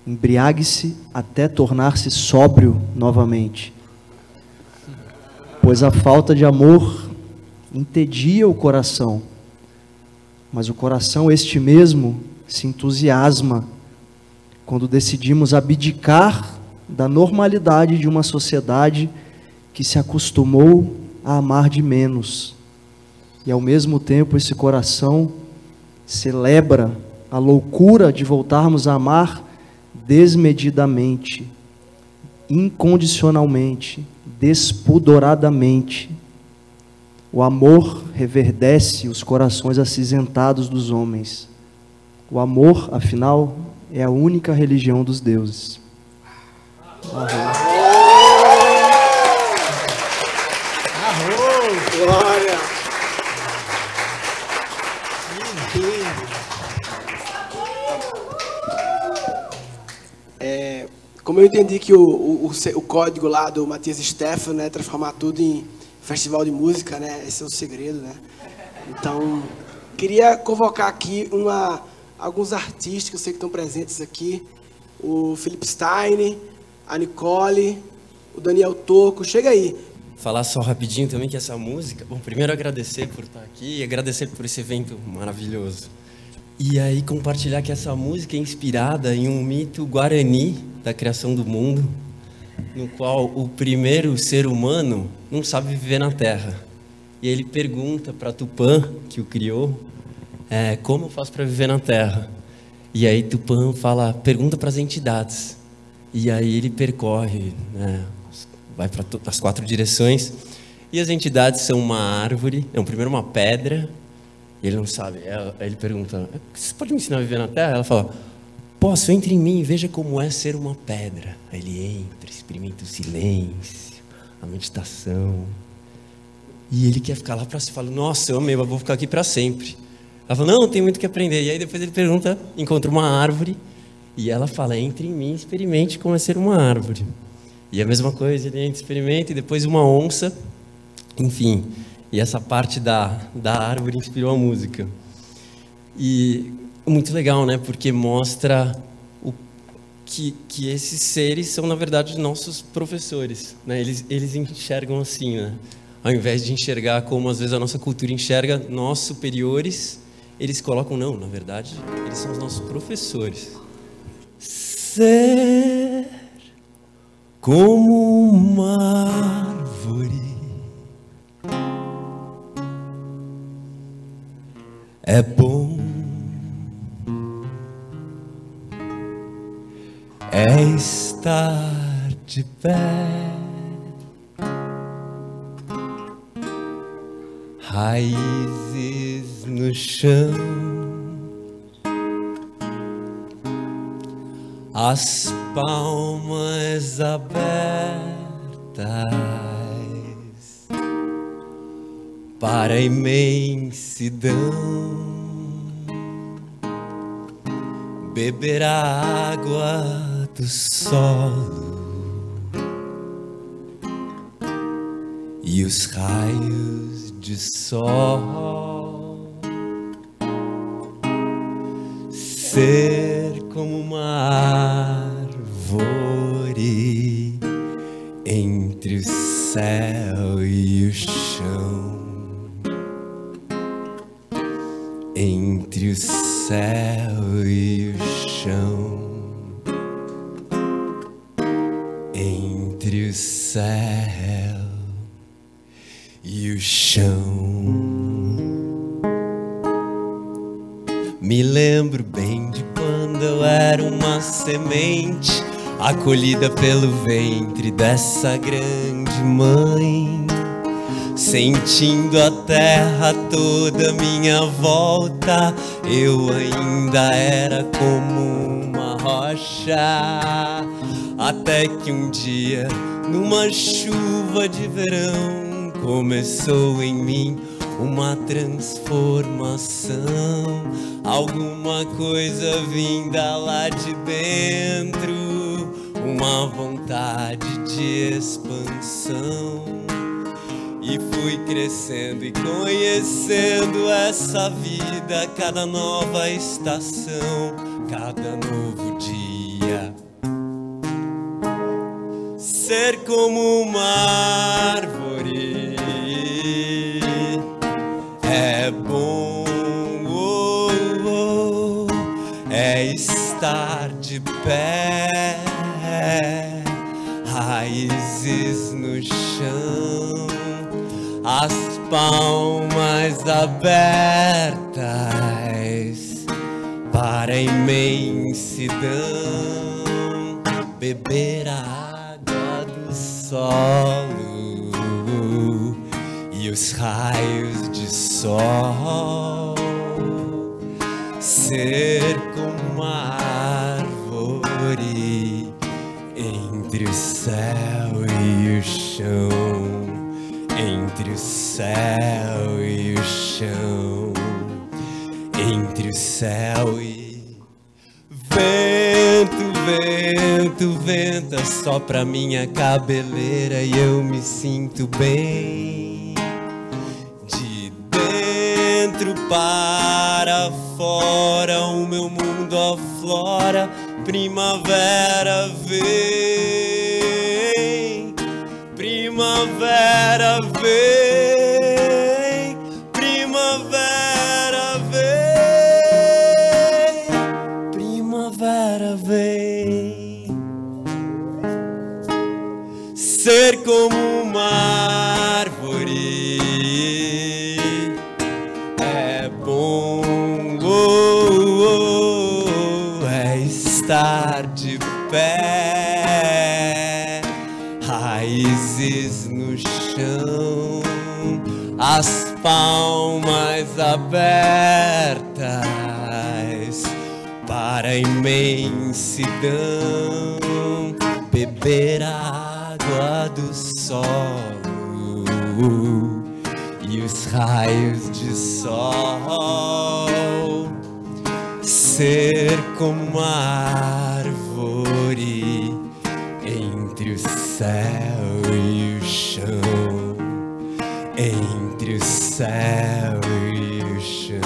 embriague-se até tornar-se sóbrio novamente. Pois a falta de amor entedia o coração, mas o coração este mesmo se entusiasma quando decidimos abdicar da normalidade de uma sociedade que se acostumou a amar de menos. E ao mesmo tempo esse coração celebra a loucura de voltarmos a amar desmedidamente, incondicionalmente, despudoradamente. O amor reverdece os corações acinzentados dos homens. O amor, afinal, é a única religião dos deuses. Glória! É, como eu entendi que o, o, o, código lá do Matias Stefano é né, transformar tudo em festival de música, né? Esse é o segredo, né? Então, queria convocar aqui uma, alguns artistas que eu sei que estão presentes aqui. O Felipe Stein, a Nicole, o Daniel Toco. Chega aí. Falar só rapidinho também que essa música. Bom, primeiro agradecer por estar aqui e agradecer por esse evento maravilhoso. E aí compartilhar que essa música é inspirada em um mito guarani da criação do mundo, no qual o primeiro ser humano não sabe viver na Terra. E ele pergunta para Tupã, que o criou, é, como eu faço para viver na Terra? E aí Tupã fala, pergunta para as entidades. E aí ele percorre, né, vai para as quatro direções. E as entidades são uma árvore, não, primeiro uma pedra, ele não sabe. Aí ele pergunta: Você pode me ensinar a viver na terra? Ela fala: Posso, entre em mim e veja como é ser uma pedra. Aí ele entra, experimenta o silêncio, a meditação. E ele quer ficar lá para se falar: Nossa, eu amei, eu vou ficar aqui para sempre. Ela fala: Não, tem muito que aprender. E aí depois ele pergunta: Encontra uma árvore. E ela fala: Entre em mim, experimente como é ser uma árvore. E a mesma coisa, ele entra, experimenta, e depois uma onça. Enfim, e essa parte da, da árvore inspirou a música. E muito legal, né? Porque mostra o que, que esses seres são, na verdade, nossos professores. Né? Eles, eles enxergam assim, né? Ao invés de enxergar como às vezes a nossa cultura enxerga nós superiores, eles colocam, não, na verdade, eles são os nossos professores. Ser como uma árvore é bom, é estar de pé. raízes no chão, as palmas abertas para a imensidão, beber a água do solo e os raios de sol, ser como uma árvore entre o céu acolhida pelo ventre dessa grande mãe. Sentindo a terra toda à minha volta, eu ainda era como uma rocha. Até que um dia, numa chuva de verão, Começou em mim uma transformação, alguma coisa vinda lá de dentro, uma vontade de expansão. E fui crescendo e conhecendo essa vida, cada nova estação, cada novo dia. Ser como uma árvore é bom, oh, oh, é estar de pé, as palmas abertas para a imensidão, beber a água do solo e os raios de sol, ser como árvore entre o céu e o chão, céu e o chão, entre o céu e vento, vento, venta só pra minha cabeleira e eu me sinto bem. Dentro para fora, o meu mundo aflora, primavera vem, primavera vem, ser como uma árvore. É bom, oh, oh, é estar de pé, raízes no chão, as palmas abertas para a imensidão, beber a água do solo e os raios de sol, ser como uma árvore entre o céu e o chão, Entre o céu e o chão,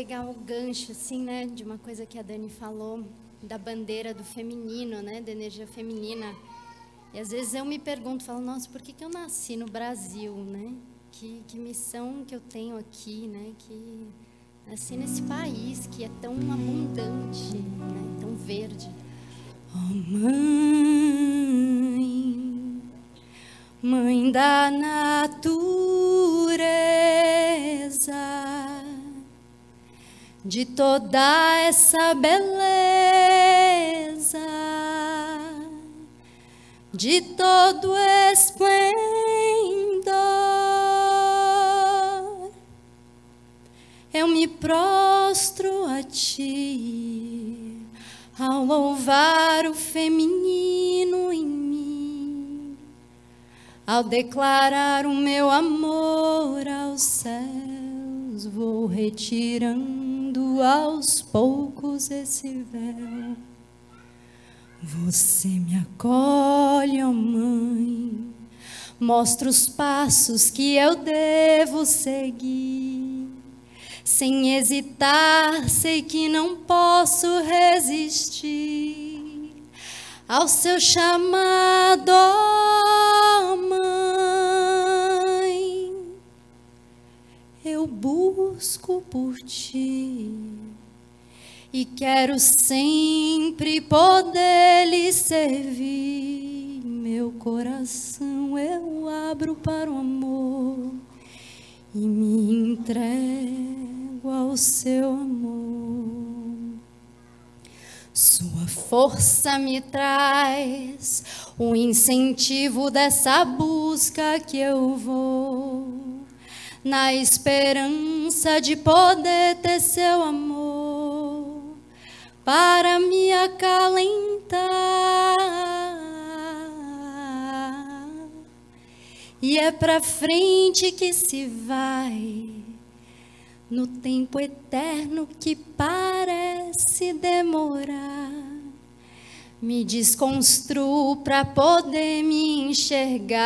pegar o gancho, assim, né, de uma coisa que a Dani falou, da bandeira do feminino, né, da energia feminina. E às vezes eu me pergunto, falo, nossa, por que, que eu nasci no Brasil, né? Que, que missão que eu tenho aqui, né? Que nasci nesse país que é tão abundante, né, tão verde. Oh, mãe, mãe da natureza de toda essa beleza, de todo esplendor, eu me prostro a ti ao louvar o feminino em mim, ao declarar o meu amor aos céus, vou retirando aos poucos esse véu. Você me acolhe, ó mãe, mostra os passos que eu devo seguir. Sem hesitar, sei que não posso resistir ao seu chamado, ó mãe. Eu busco por ti e quero sempre poder lhe servir. Meu coração eu abro para o amor e me entrego ao seu amor. Sua força me traz o incentivo dessa busca que eu vou, na esperança de poder ter seu amor para me acalentar. E é pra frente que se vai, no tempo eterno que parece demorar. Me desconstruo para poder me enxergar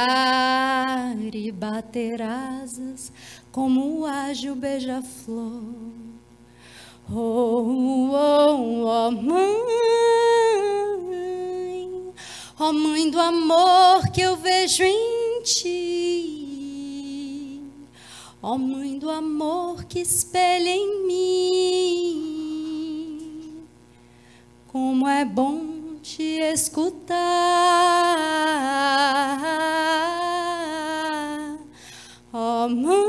e bater asas como o ágil beija-flor. Oh, oh, oh, mãe, ó mãe do amor que eu vejo em ti, ó mãe do amor que espelha em mim, como é bom te escutar, ó mãe,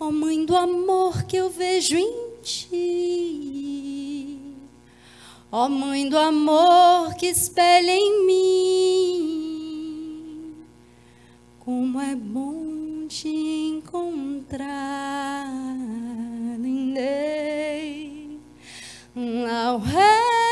ó mãe do amor que eu vejo em ti. Ó Mãe do amor que espelha em mim, como é bom te encontrar. Lindei, lauheri, laueira,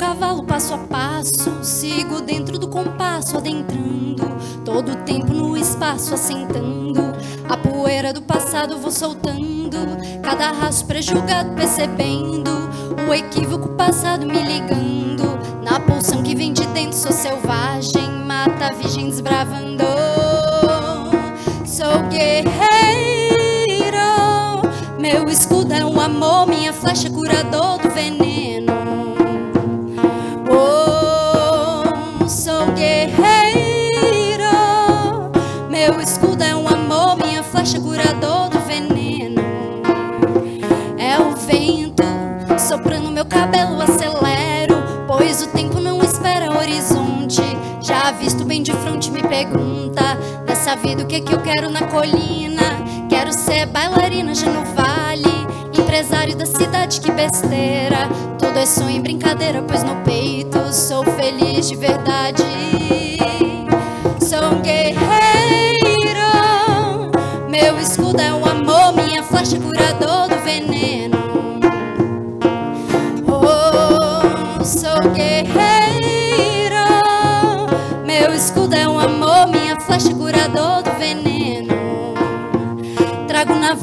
cavalo passo a passo, sigo dentro do compasso, adentrando todo o tempo no espaço, assentando a poeira do passado, vou soltando cada rastro prejulgado, percebendo o equívoco passado me ligando. Na pulsão que vem de dentro, sou selvagem, mata virgem desbravando. Sou guerreiro, meu escudo é um amor, minha flecha é curador do veneno. Flecha é curador do veneno. É o vento soprando meu cabelo, acelero, pois o tempo não espera horizonte. Já visto bem de frente, me pergunta dessa vida o que que eu quero na colina. Quero ser bailarina já no vale, empresário da cidade, que besteira. Tudo é sonho e brincadeira, pois no peito sou feliz de verdade.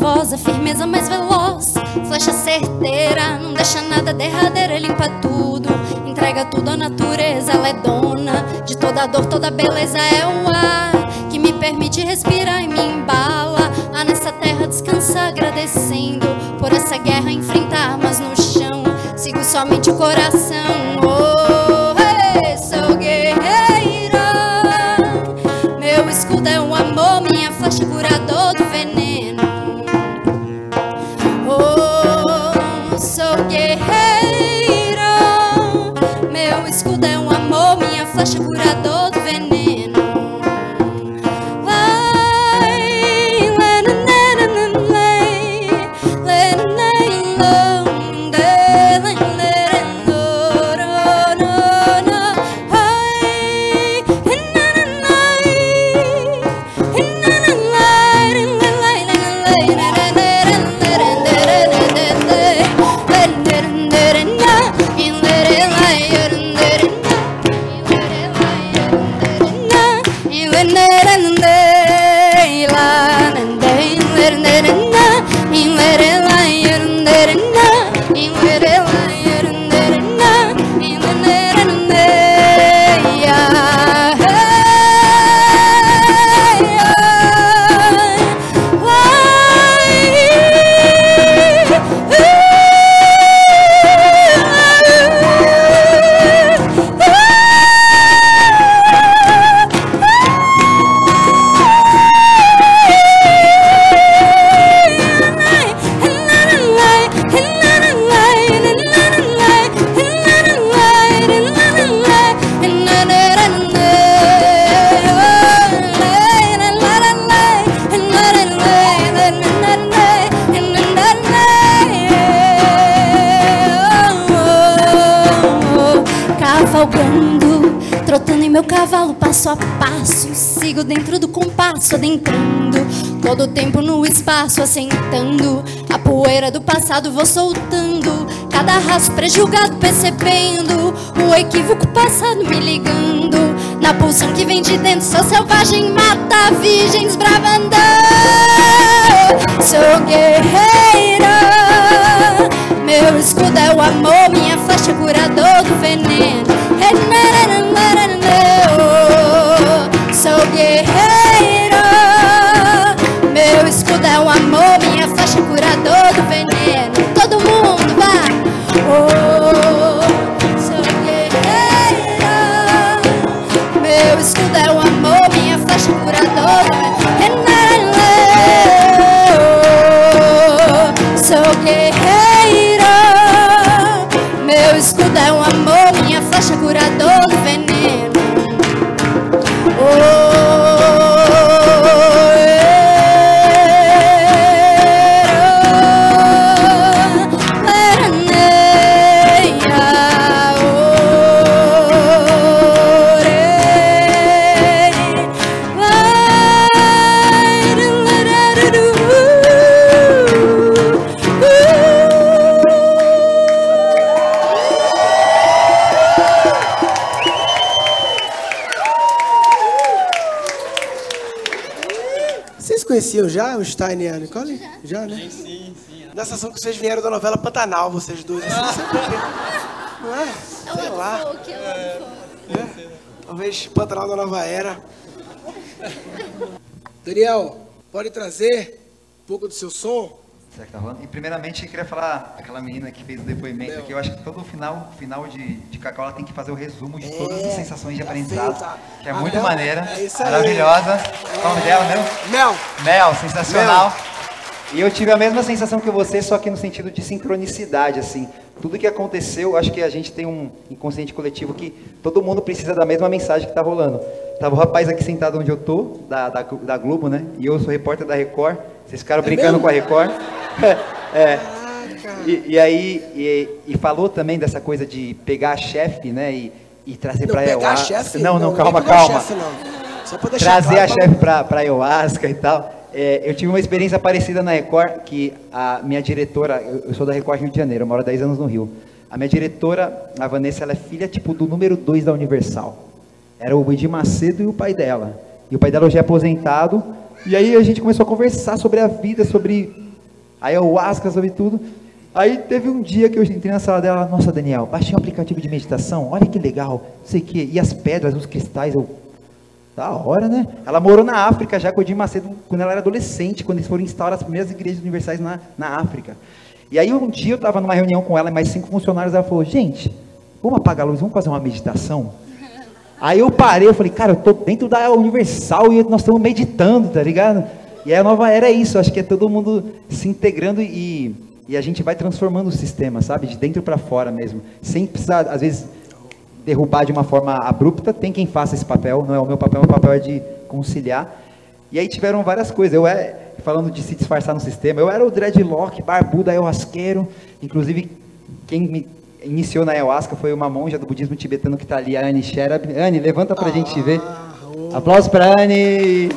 Trago na voz a firmeza mais veloz, flecha certeira, não deixa nada derradeira, limpa tudo, entrega tudo à natureza, ela é dona de toda dor, toda beleza, é o ar que me permite respirar e me embala. A nessa terra descansar, agradecendo por essa guerra, enfrentar armas no chão, sigo somente o coração. Amor, minha flecha é curador passado me ligando. Na pulsão que vem de dentro, sou selvagem, mata virgens Stein e a Nicole? Já, né? Sim, sim. Nessa ação que vocês vieram da novela Pantanal, vocês dois. Assim, não sei por quê. Não é? Sei lá. Folk, é É. Talvez Pantanal da Nova Era. Daniel, pode trazer um pouco do seu som? Será que tá rolando? E primeiramente eu queria falar aquela menina que fez o depoimento aqui, eu acho que todo final, final de, de Cacau ela tem que fazer o resumo de todas as sensações de aprendizado, que é Ah, muito Mel? maneira, É maravilhosa. Qual o nome dela mesmo? Mel. Mel, sensacional. E eu tive a mesma sensação que você, só que no sentido de sincronicidade, assim. Tudo que aconteceu, acho que a gente tem um inconsciente coletivo que todo mundo precisa da mesma mensagem que está rolando. Tava o rapaz aqui sentado onde eu tô, da, da, da Globo, né? E eu sou repórter da Record. Vocês ficaram brincando mesmo? com a Record. <laughs> é. E, e aí, e, e falou também dessa coisa de pegar a chefe, né? E, e trazer para pegar a ayahuasca. chefe? Não, não, não calma, a calma. chefe, não. Só pra deixar Trazer claro a chefe para ayahuasca e tal. É, eu tive uma experiência parecida na Record, que a minha diretora, eu, eu sou da Record Rio de Janeiro, eu moro há 10 anos no Rio. A minha diretora, a Vanessa, ela é filha tipo do número 2 da Universal. Era o Edir Macedo e o pai dela. E o pai dela hoje é aposentado. E aí a gente começou a conversar sobre a vida, sobre ayahuasca, sobre tudo. Aí teve um dia que eu entrei na sala dela, nossa Daniel, baixei um aplicativo de meditação, olha que legal, sei que, e as pedras, os cristais, eu, da hora, né? Ela morou na África já com o Edir Macedo, quando ela era adolescente, quando eles foram instaurar as primeiras igrejas universais na, na África. E aí um dia eu estava numa reunião com ela mais cinco funcionários, ela falou, gente, vamos apagar a luz, vamos fazer uma meditação? Aí eu parei, eu falei, cara, eu tô dentro da Universal e nós estamos meditando, tá ligado? E a nova era é isso, acho que é todo mundo se integrando e, e a gente vai transformando o sistema, sabe? De dentro para fora mesmo. Sem precisar, às vezes, derrubar de uma forma abrupta, tem quem faça esse papel, não é o meu papel, o meu papel é de conciliar. E aí tiveram várias coisas. Eu é, falando de se disfarçar no sistema, eu era o dreadlock, barbudo, ayahuasqueiro. Inclusive, quem me iniciou na ayahuasca foi uma monja do budismo tibetano que está ali, a Anne Sherab. Anne, levanta pra gente ver. Aplausos pra Anne!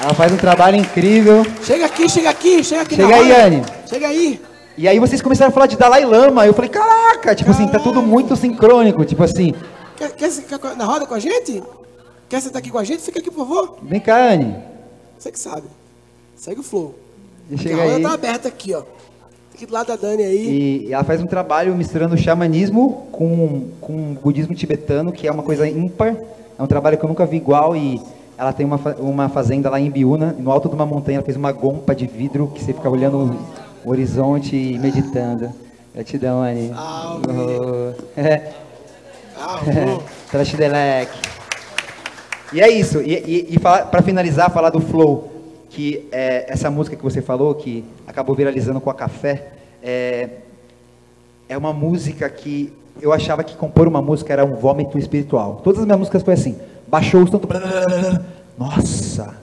Ela faz um trabalho incrível. Chega aqui, chega aqui, chega aqui. Chega aí. Anne. Chega aí. E aí vocês começaram a falar de Dalai Lama. Eu falei, caraca, tipo assim, tá tudo muito sincrônico. Tipo assim, Quer, quer ficar com- na roda com a gente? Quer sentar aqui com a gente? Fica aqui, por favor. vem cá, Anne. Você que sabe. Segue o flow. Chega a roda aí. tá aberta aqui, ó. Aqui do lado da Dani aí. E, e ela faz um trabalho misturando xamanismo com, com budismo tibetano, que é uma coisa ímpar. É um trabalho que eu nunca vi igual e ela tem uma, uma fazenda lá em Biúna, no alto de uma montanha, ela fez uma gompa de vidro que você fica olhando o horizonte e meditando. Gratidão, Anne. Oh. <laughs> Trashdelec. <laughs> E é isso. E, e, e para finalizar, falar do Flow, que é essa música que você falou, que acabou viralizando com a Café, é, é uma música que eu achava que compor uma música era um vômito espiritual. Todas as minhas músicas foi assim, baixou o tanto, nossa.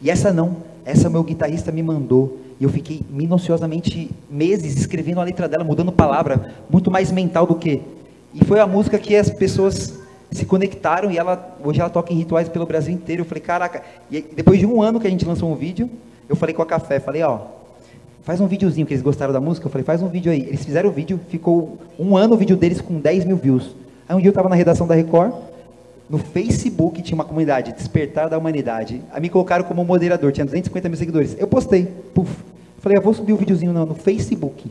E essa não, essa meu guitarrista me mandou e eu fiquei minuciosamente meses escrevendo a letra dela, mudando palavra, muito mais mental do que. E foi a música que as pessoas se conectaram e ela hoje ela toca em rituais pelo Brasil inteiro. Eu falei, caraca. E depois de um ano que a gente lançou um vídeo, eu falei com a Café, falei, ó, faz um videozinho que eles gostaram da música. Eu falei, faz um vídeo aí. Eles fizeram o vídeo, ficou um ano o vídeo deles com 10 mil views. Aí um dia eu estava na redação da Record, no Facebook tinha uma comunidade, Despertar da Humanidade. Aí me colocaram como moderador, tinha 250 mil seguidores. Eu postei, puf. Falei, eu vou subir o videozinho no, no Facebook.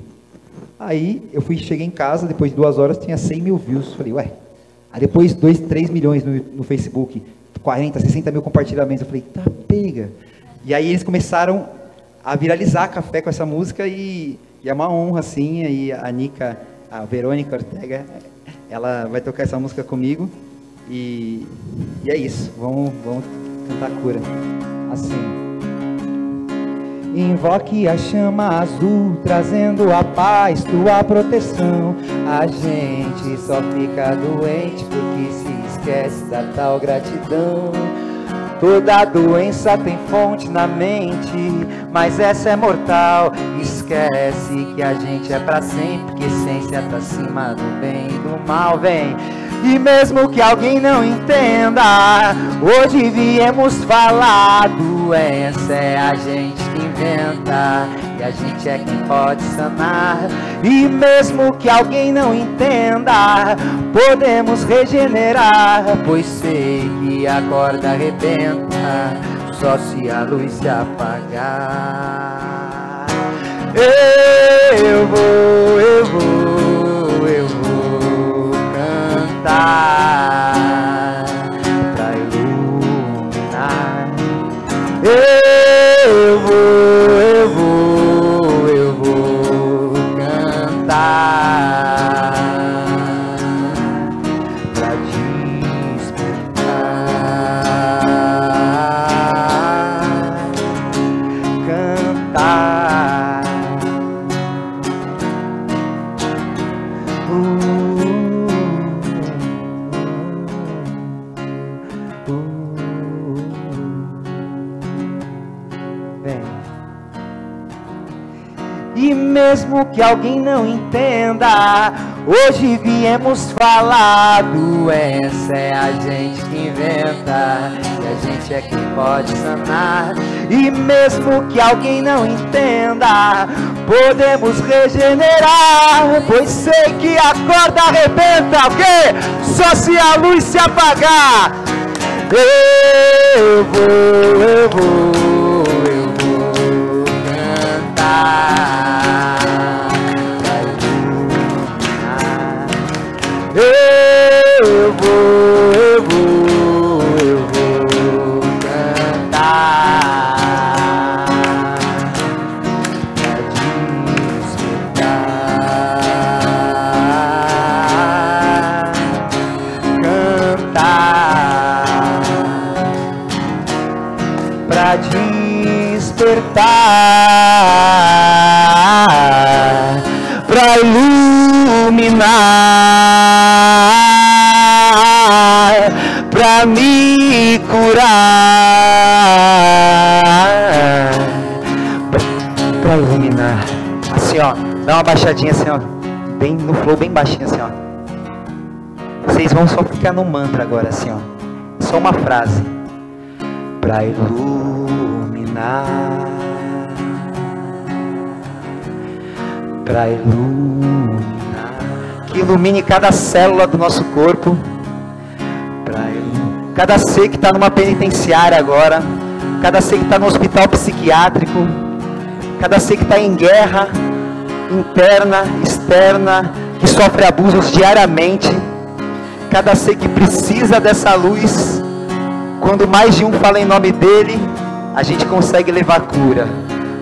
Aí eu fui, cheguei em casa, depois de duas horas tinha 100 mil views. Falei, ué. Aí depois 2, 3 milhões no, no Facebook, 40, 60 mil compartilhamentos. Eu falei, tá, pega. E aí eles começaram a viralizar café com essa música e, e é uma honra, assim. E a Nica, a Verônica Ortega, ela vai tocar essa música comigo. E, e é isso, vamos, vamos cantar cura. Assim. Invoque a chama azul, trazendo a paz, tua proteção. A gente só fica doente porque se esquece da tal gratidão. Toda doença tem fonte na mente, mas essa é mortal. Esquece que a gente é pra sempre, que essência tá acima do bem e do mal, vem. E mesmo que alguém não entenda, hoje viemos falar. Doença é a gente que inventa, e a gente é quem pode sanar. E mesmo que alguém não entenda, podemos regenerar. Pois sei que a corda arrebenta, só se a luz se apagar. Eu vou, eu vou, cantar pra iluminar. Mesmo que alguém não entenda, hoje viemos falar. Doença é a gente que inventa, e a gente é quem pode sanar. E mesmo que alguém não entenda, podemos regenerar. Pois sei que a corda arrebenta? Só se a luz se apagar. Eu vou, eu vou, eu vou cantar. Eu me curar, pra, iluminar. Assim ó, dá uma baixadinha assim ó, bem no flow, bem baixinho assim ó. Vocês vão só ficar no mantra agora assim ó, só uma frase. Pra iluminar, pra iluminar, que ilumine cada célula do nosso corpo, cada ser que está numa penitenciária agora, cada ser que está no hospital psiquiátrico, cada ser que está em guerra interna, externa, que sofre abusos diariamente, cada ser que precisa dessa luz. Quando mais de um fala em nome dele, a gente consegue levar cura,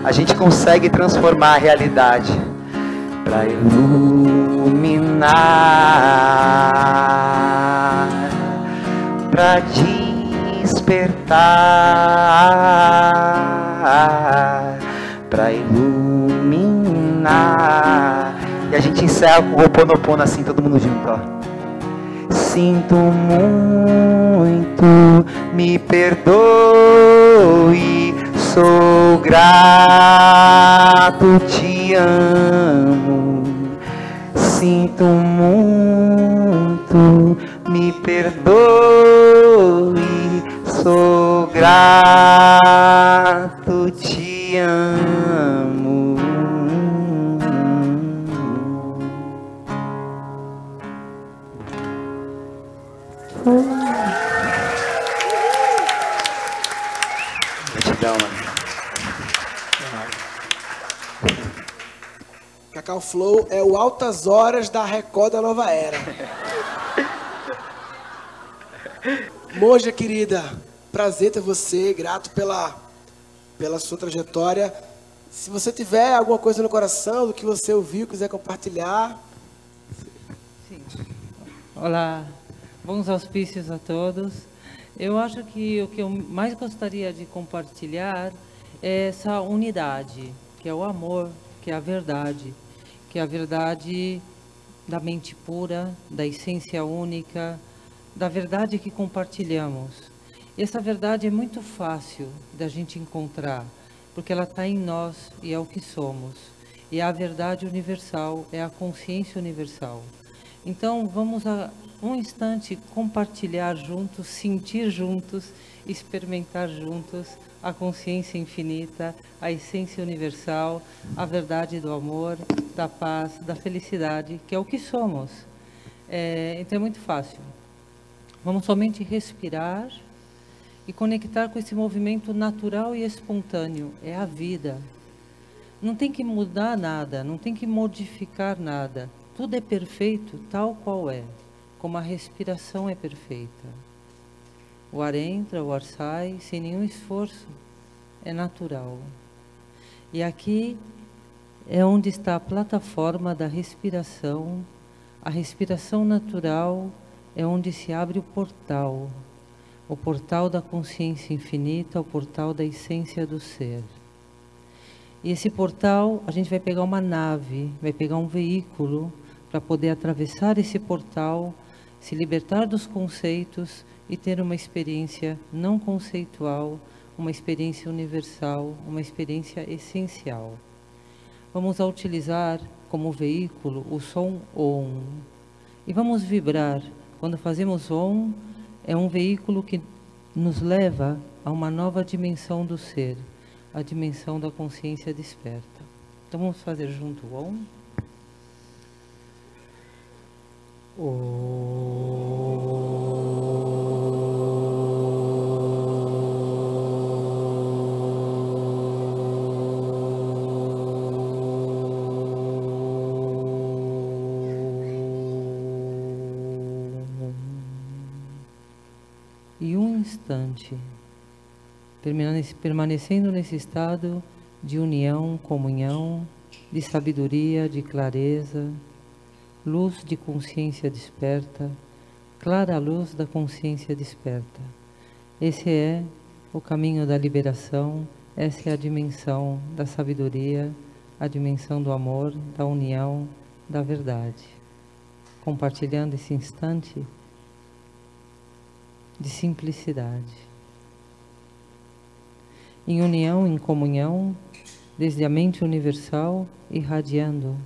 a gente consegue transformar a realidade para iluminar, para despertar, para iluminar. E a gente encerra com o Ho'oponopono assim, todo mundo junto, ó. Sinto muito, me perdoe, sou grato, te amo. Sinto muito, me perdoe, sou grato, te amo. Gratidão, mano. Cacau Flow é o Altas Horas da Record da Nova Era. <laughs> Moja, querida, prazer ter você, grato pela, pela sua trajetória. Se você tiver alguma coisa no coração do que você ouviu, quiser compartilhar, Olá, bons auspícios a todos. Eu acho que o que eu mais gostaria de compartilhar é essa unidade, que é o amor, que é a verdade, que é a verdade da mente pura, da essência única, da verdade que compartilhamos. E essa verdade é muito fácil da gente encontrar, porque ela está em nós e é o que somos. E a verdade universal, é a consciência universal. Então, vamos a um instante compartilhar juntos, sentir juntos, experimentar juntos a consciência infinita, a essência universal, a verdade do amor, da paz, da felicidade, que é o que somos. É, então, é muito fácil. Vamos somente respirar e conectar com esse movimento natural e espontâneo. É a vida. Não tem que mudar nada, não tem que modificar nada. Tudo é perfeito tal qual é. como a respiração é perfeita. O ar entra, o ar sai, sem nenhum esforço, é natural. E aqui é onde está a plataforma da respiração. A respiração natural é onde se abre o portal, o portal da consciência infinita, o portal da essência do ser. E esse portal, a gente vai pegar uma nave, vai pegar um veículo para poder atravessar esse portal, se libertar dos conceitos e ter uma experiência não conceitual, uma experiência universal, uma experiência essencial. Vamos utilizar como veículo o som OM. E vamos vibrar. Quando fazemos OM, é um veículo que nos leva a uma nova dimensão do ser, a dimensão da consciência desperta. Então vamos fazer junto o OM. E instante, permanecendo nesse estado de união, comunhão, de sabedoria, de clareza, luz de consciência desperta, clara luz da consciência desperta. Esse é o caminho da liberação, essa é a dimensão da sabedoria, a dimensão do amor, da união, da verdade. Compartilhando esse instante de simplicidade. Em união, em comunhão, desde a mente universal, irradiando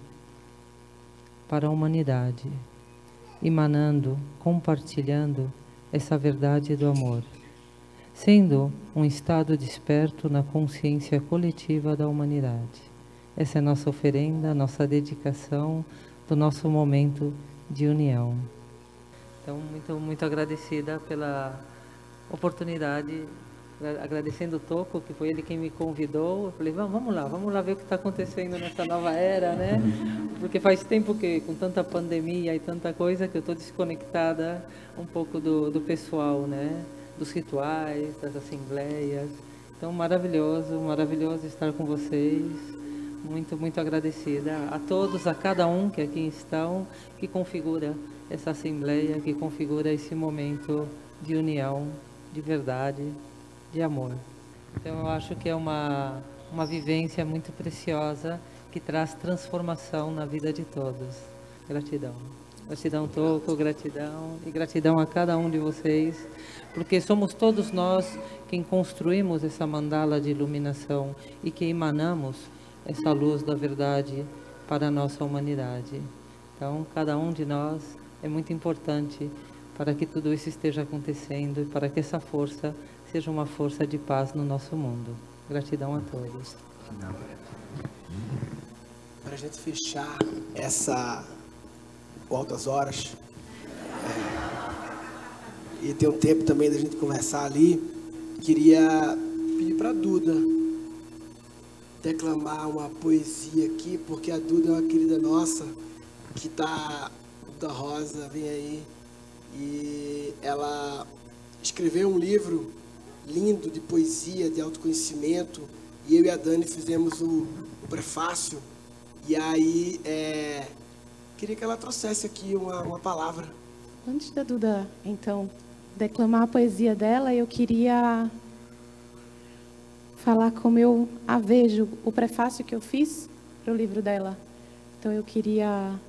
para a humanidade, emanando, compartilhando essa verdade do amor, sendo um estado desperto na consciência coletiva da humanidade. Essa é nossa oferenda, nossa dedicação do nosso momento de união. Então, muito, muito agradecida pela oportunidade, agradecendo o Toco, que foi ele quem me convidou. Eu falei, vamos lá, vamos lá ver o que está acontecendo nessa nova era, né? <laughs> Porque faz tempo que, com tanta pandemia e tanta coisa, que eu estou desconectada um pouco do, do pessoal, né? Dos rituais, das assembleias. Então, maravilhoso, maravilhoso estar com vocês. Muito, muito agradecida a todos, a cada um que aqui estão, que configura essa assembleia que configura esse momento de união, de verdade, de amor. Então eu acho que é uma uma vivência muito preciosa que traz transformação na vida de todos. Gratidão. Gratidão Toco, gratidão e gratidão a cada um de vocês, porque somos todos nós quem construímos essa mandala de iluminação e que emanamos essa luz da verdade para a nossa humanidade. Então, cada um de nós é muito importante para que tudo isso esteja acontecendo e para que essa força seja uma força de paz no nosso mundo. Gratidão a todos. Para a gente fechar essa altas horas é, e ter um tempo também da gente conversar ali, queria pedir para a Duda declamar uma poesia aqui, porque a Duda é uma querida nossa que está da Rosa vem aí e ela escreveu um livro lindo de poesia, de autoconhecimento e eu e a Dani fizemos o, o prefácio e aí é, queria que ela trouxesse aqui uma, uma palavra. Antes da Duda, então, declamar a poesia dela, eu queria falar como eu a vejo, o prefácio que eu fiz para o livro dela. Então eu queria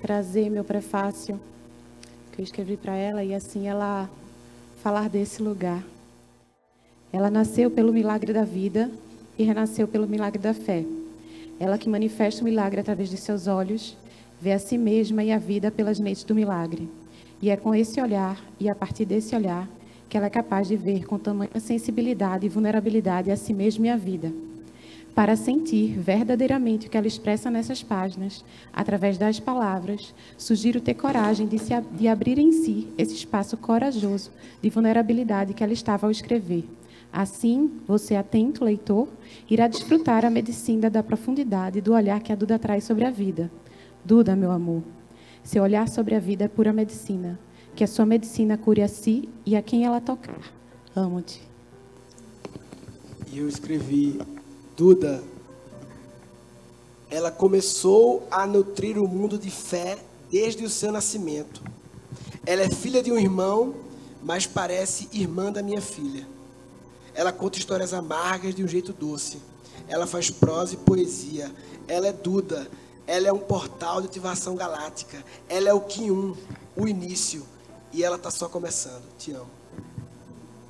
trazer meu prefácio que eu escrevi para ela e assim ela falar desse lugar. Ela nasceu pelo milagre da vida e renasceu pelo milagre da fé. Ela que manifesta o milagre através de seus olhos, vê a si mesma e a vida pelas lentes do milagre. E é com esse olhar e a partir desse olhar que ela é capaz de ver com tamanha sensibilidade e vulnerabilidade a si mesma e a vida para sentir verdadeiramente o que ela expressa nessas páginas, através das palavras, sugiro ter coragem de, se, de abrir em si esse espaço corajoso de vulnerabilidade que ela estava ao escrever. Assim, você, atento leitor, irá desfrutar a medicina da profundidade do olhar que a Duda traz sobre a vida. Duda, meu amor, Seu olhar sobre a vida é pura medicina. Que a sua medicina cure a si e a quem ela tocar. Amo-te. E eu escrevi, Duda, ela começou a nutrir o mundo de fé desde o seu nascimento. Ela é filha de um irmão, mas parece irmã da minha filha. Ela conta histórias amargas de um jeito doce. Ela faz prosa e poesia. Ela é Duda. Ela é um portal de ativação galáctica. Ela é o Kim 1, o início. E ela está só começando. Te amo.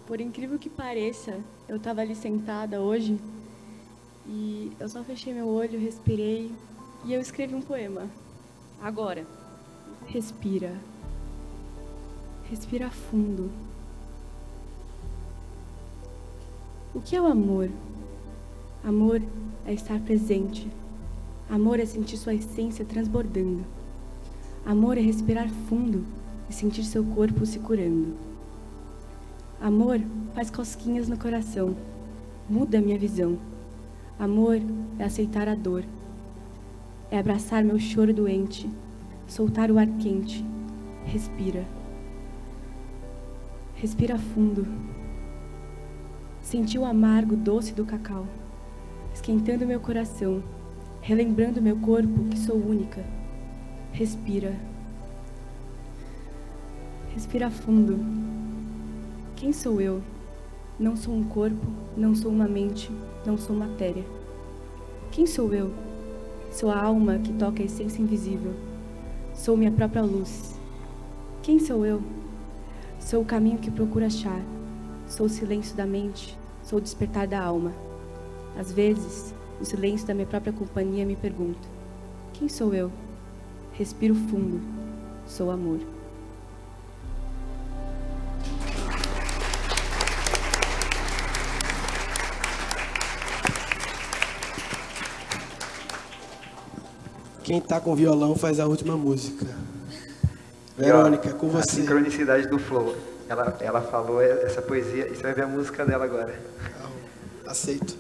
Por incrível que pareça, eu estava ali sentada hoje e eu só fechei meu olho, respirei e eu escrevi um poema. Agora, respira. Respira fundo. O que é o amor? Amor é estar presente. Amor é sentir sua essência transbordando. Amor é respirar fundo e sentir seu corpo se curando. Amor faz cosquinhas no coração, muda minha visão. Amor é aceitar a dor, é abraçar meu choro doente, soltar o ar quente. Respira. Respira fundo. Senti o amargo doce do cacau, esquentando meu coração, relembrando meu corpo que sou única. Respira. Respira fundo. Quem sou eu? Não sou um corpo, não sou uma mente, não sou matéria. Quem sou eu? Sou a alma que toca a essência invisível. Sou minha própria luz. Quem sou eu? Sou o caminho que procuro achar. Sou o silêncio da mente, sou o despertar da alma. Às vezes, no silêncio da minha própria companhia, me pergunto: quem sou eu? Respiro fundo. Sou amor. Quem está com violão faz a última música. Verônica, com A você. sincronicidade do flow. Ela, ela falou essa poesia e você vai ver a música dela agora. Aceito.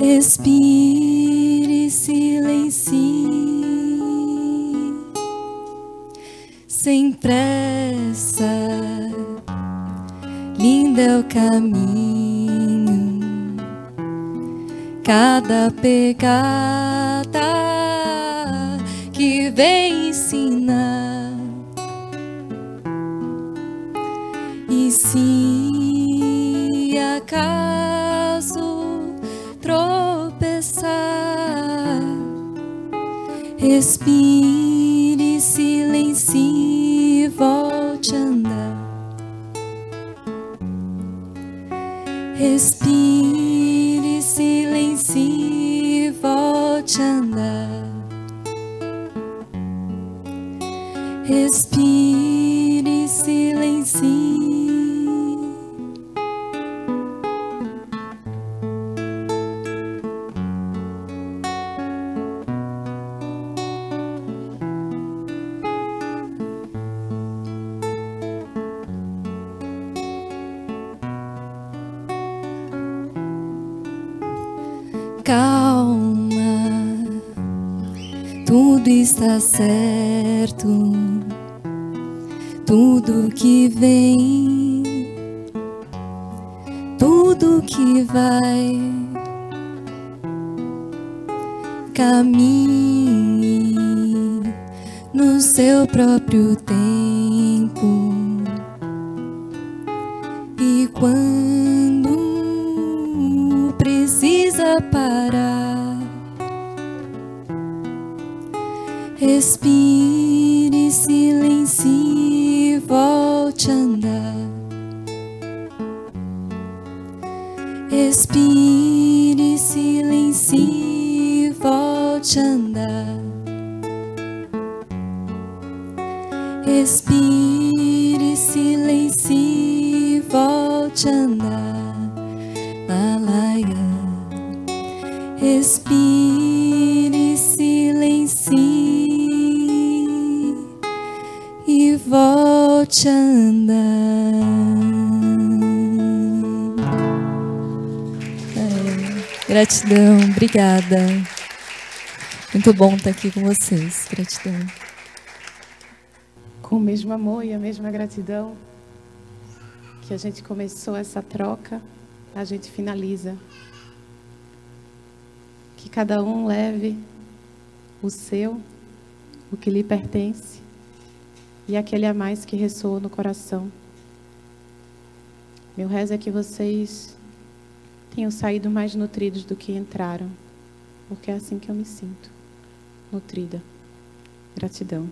Respire, silencie, sem pressa. Lindo é o caminho, cada pegada que vem ensinar. E se acaso respire, Muito bom estar aqui com vocês. Gratidão. Com o mesmo amor e a mesma gratidão que a gente começou essa troca, a gente finaliza. Que cada um leve o seu, o que lhe pertence, e aquele a mais que ressoa no coração. Meu rezo é que vocês tenham saído mais nutridos do que entraram, porque é assim que eu me sinto, nutrida. Gratidão.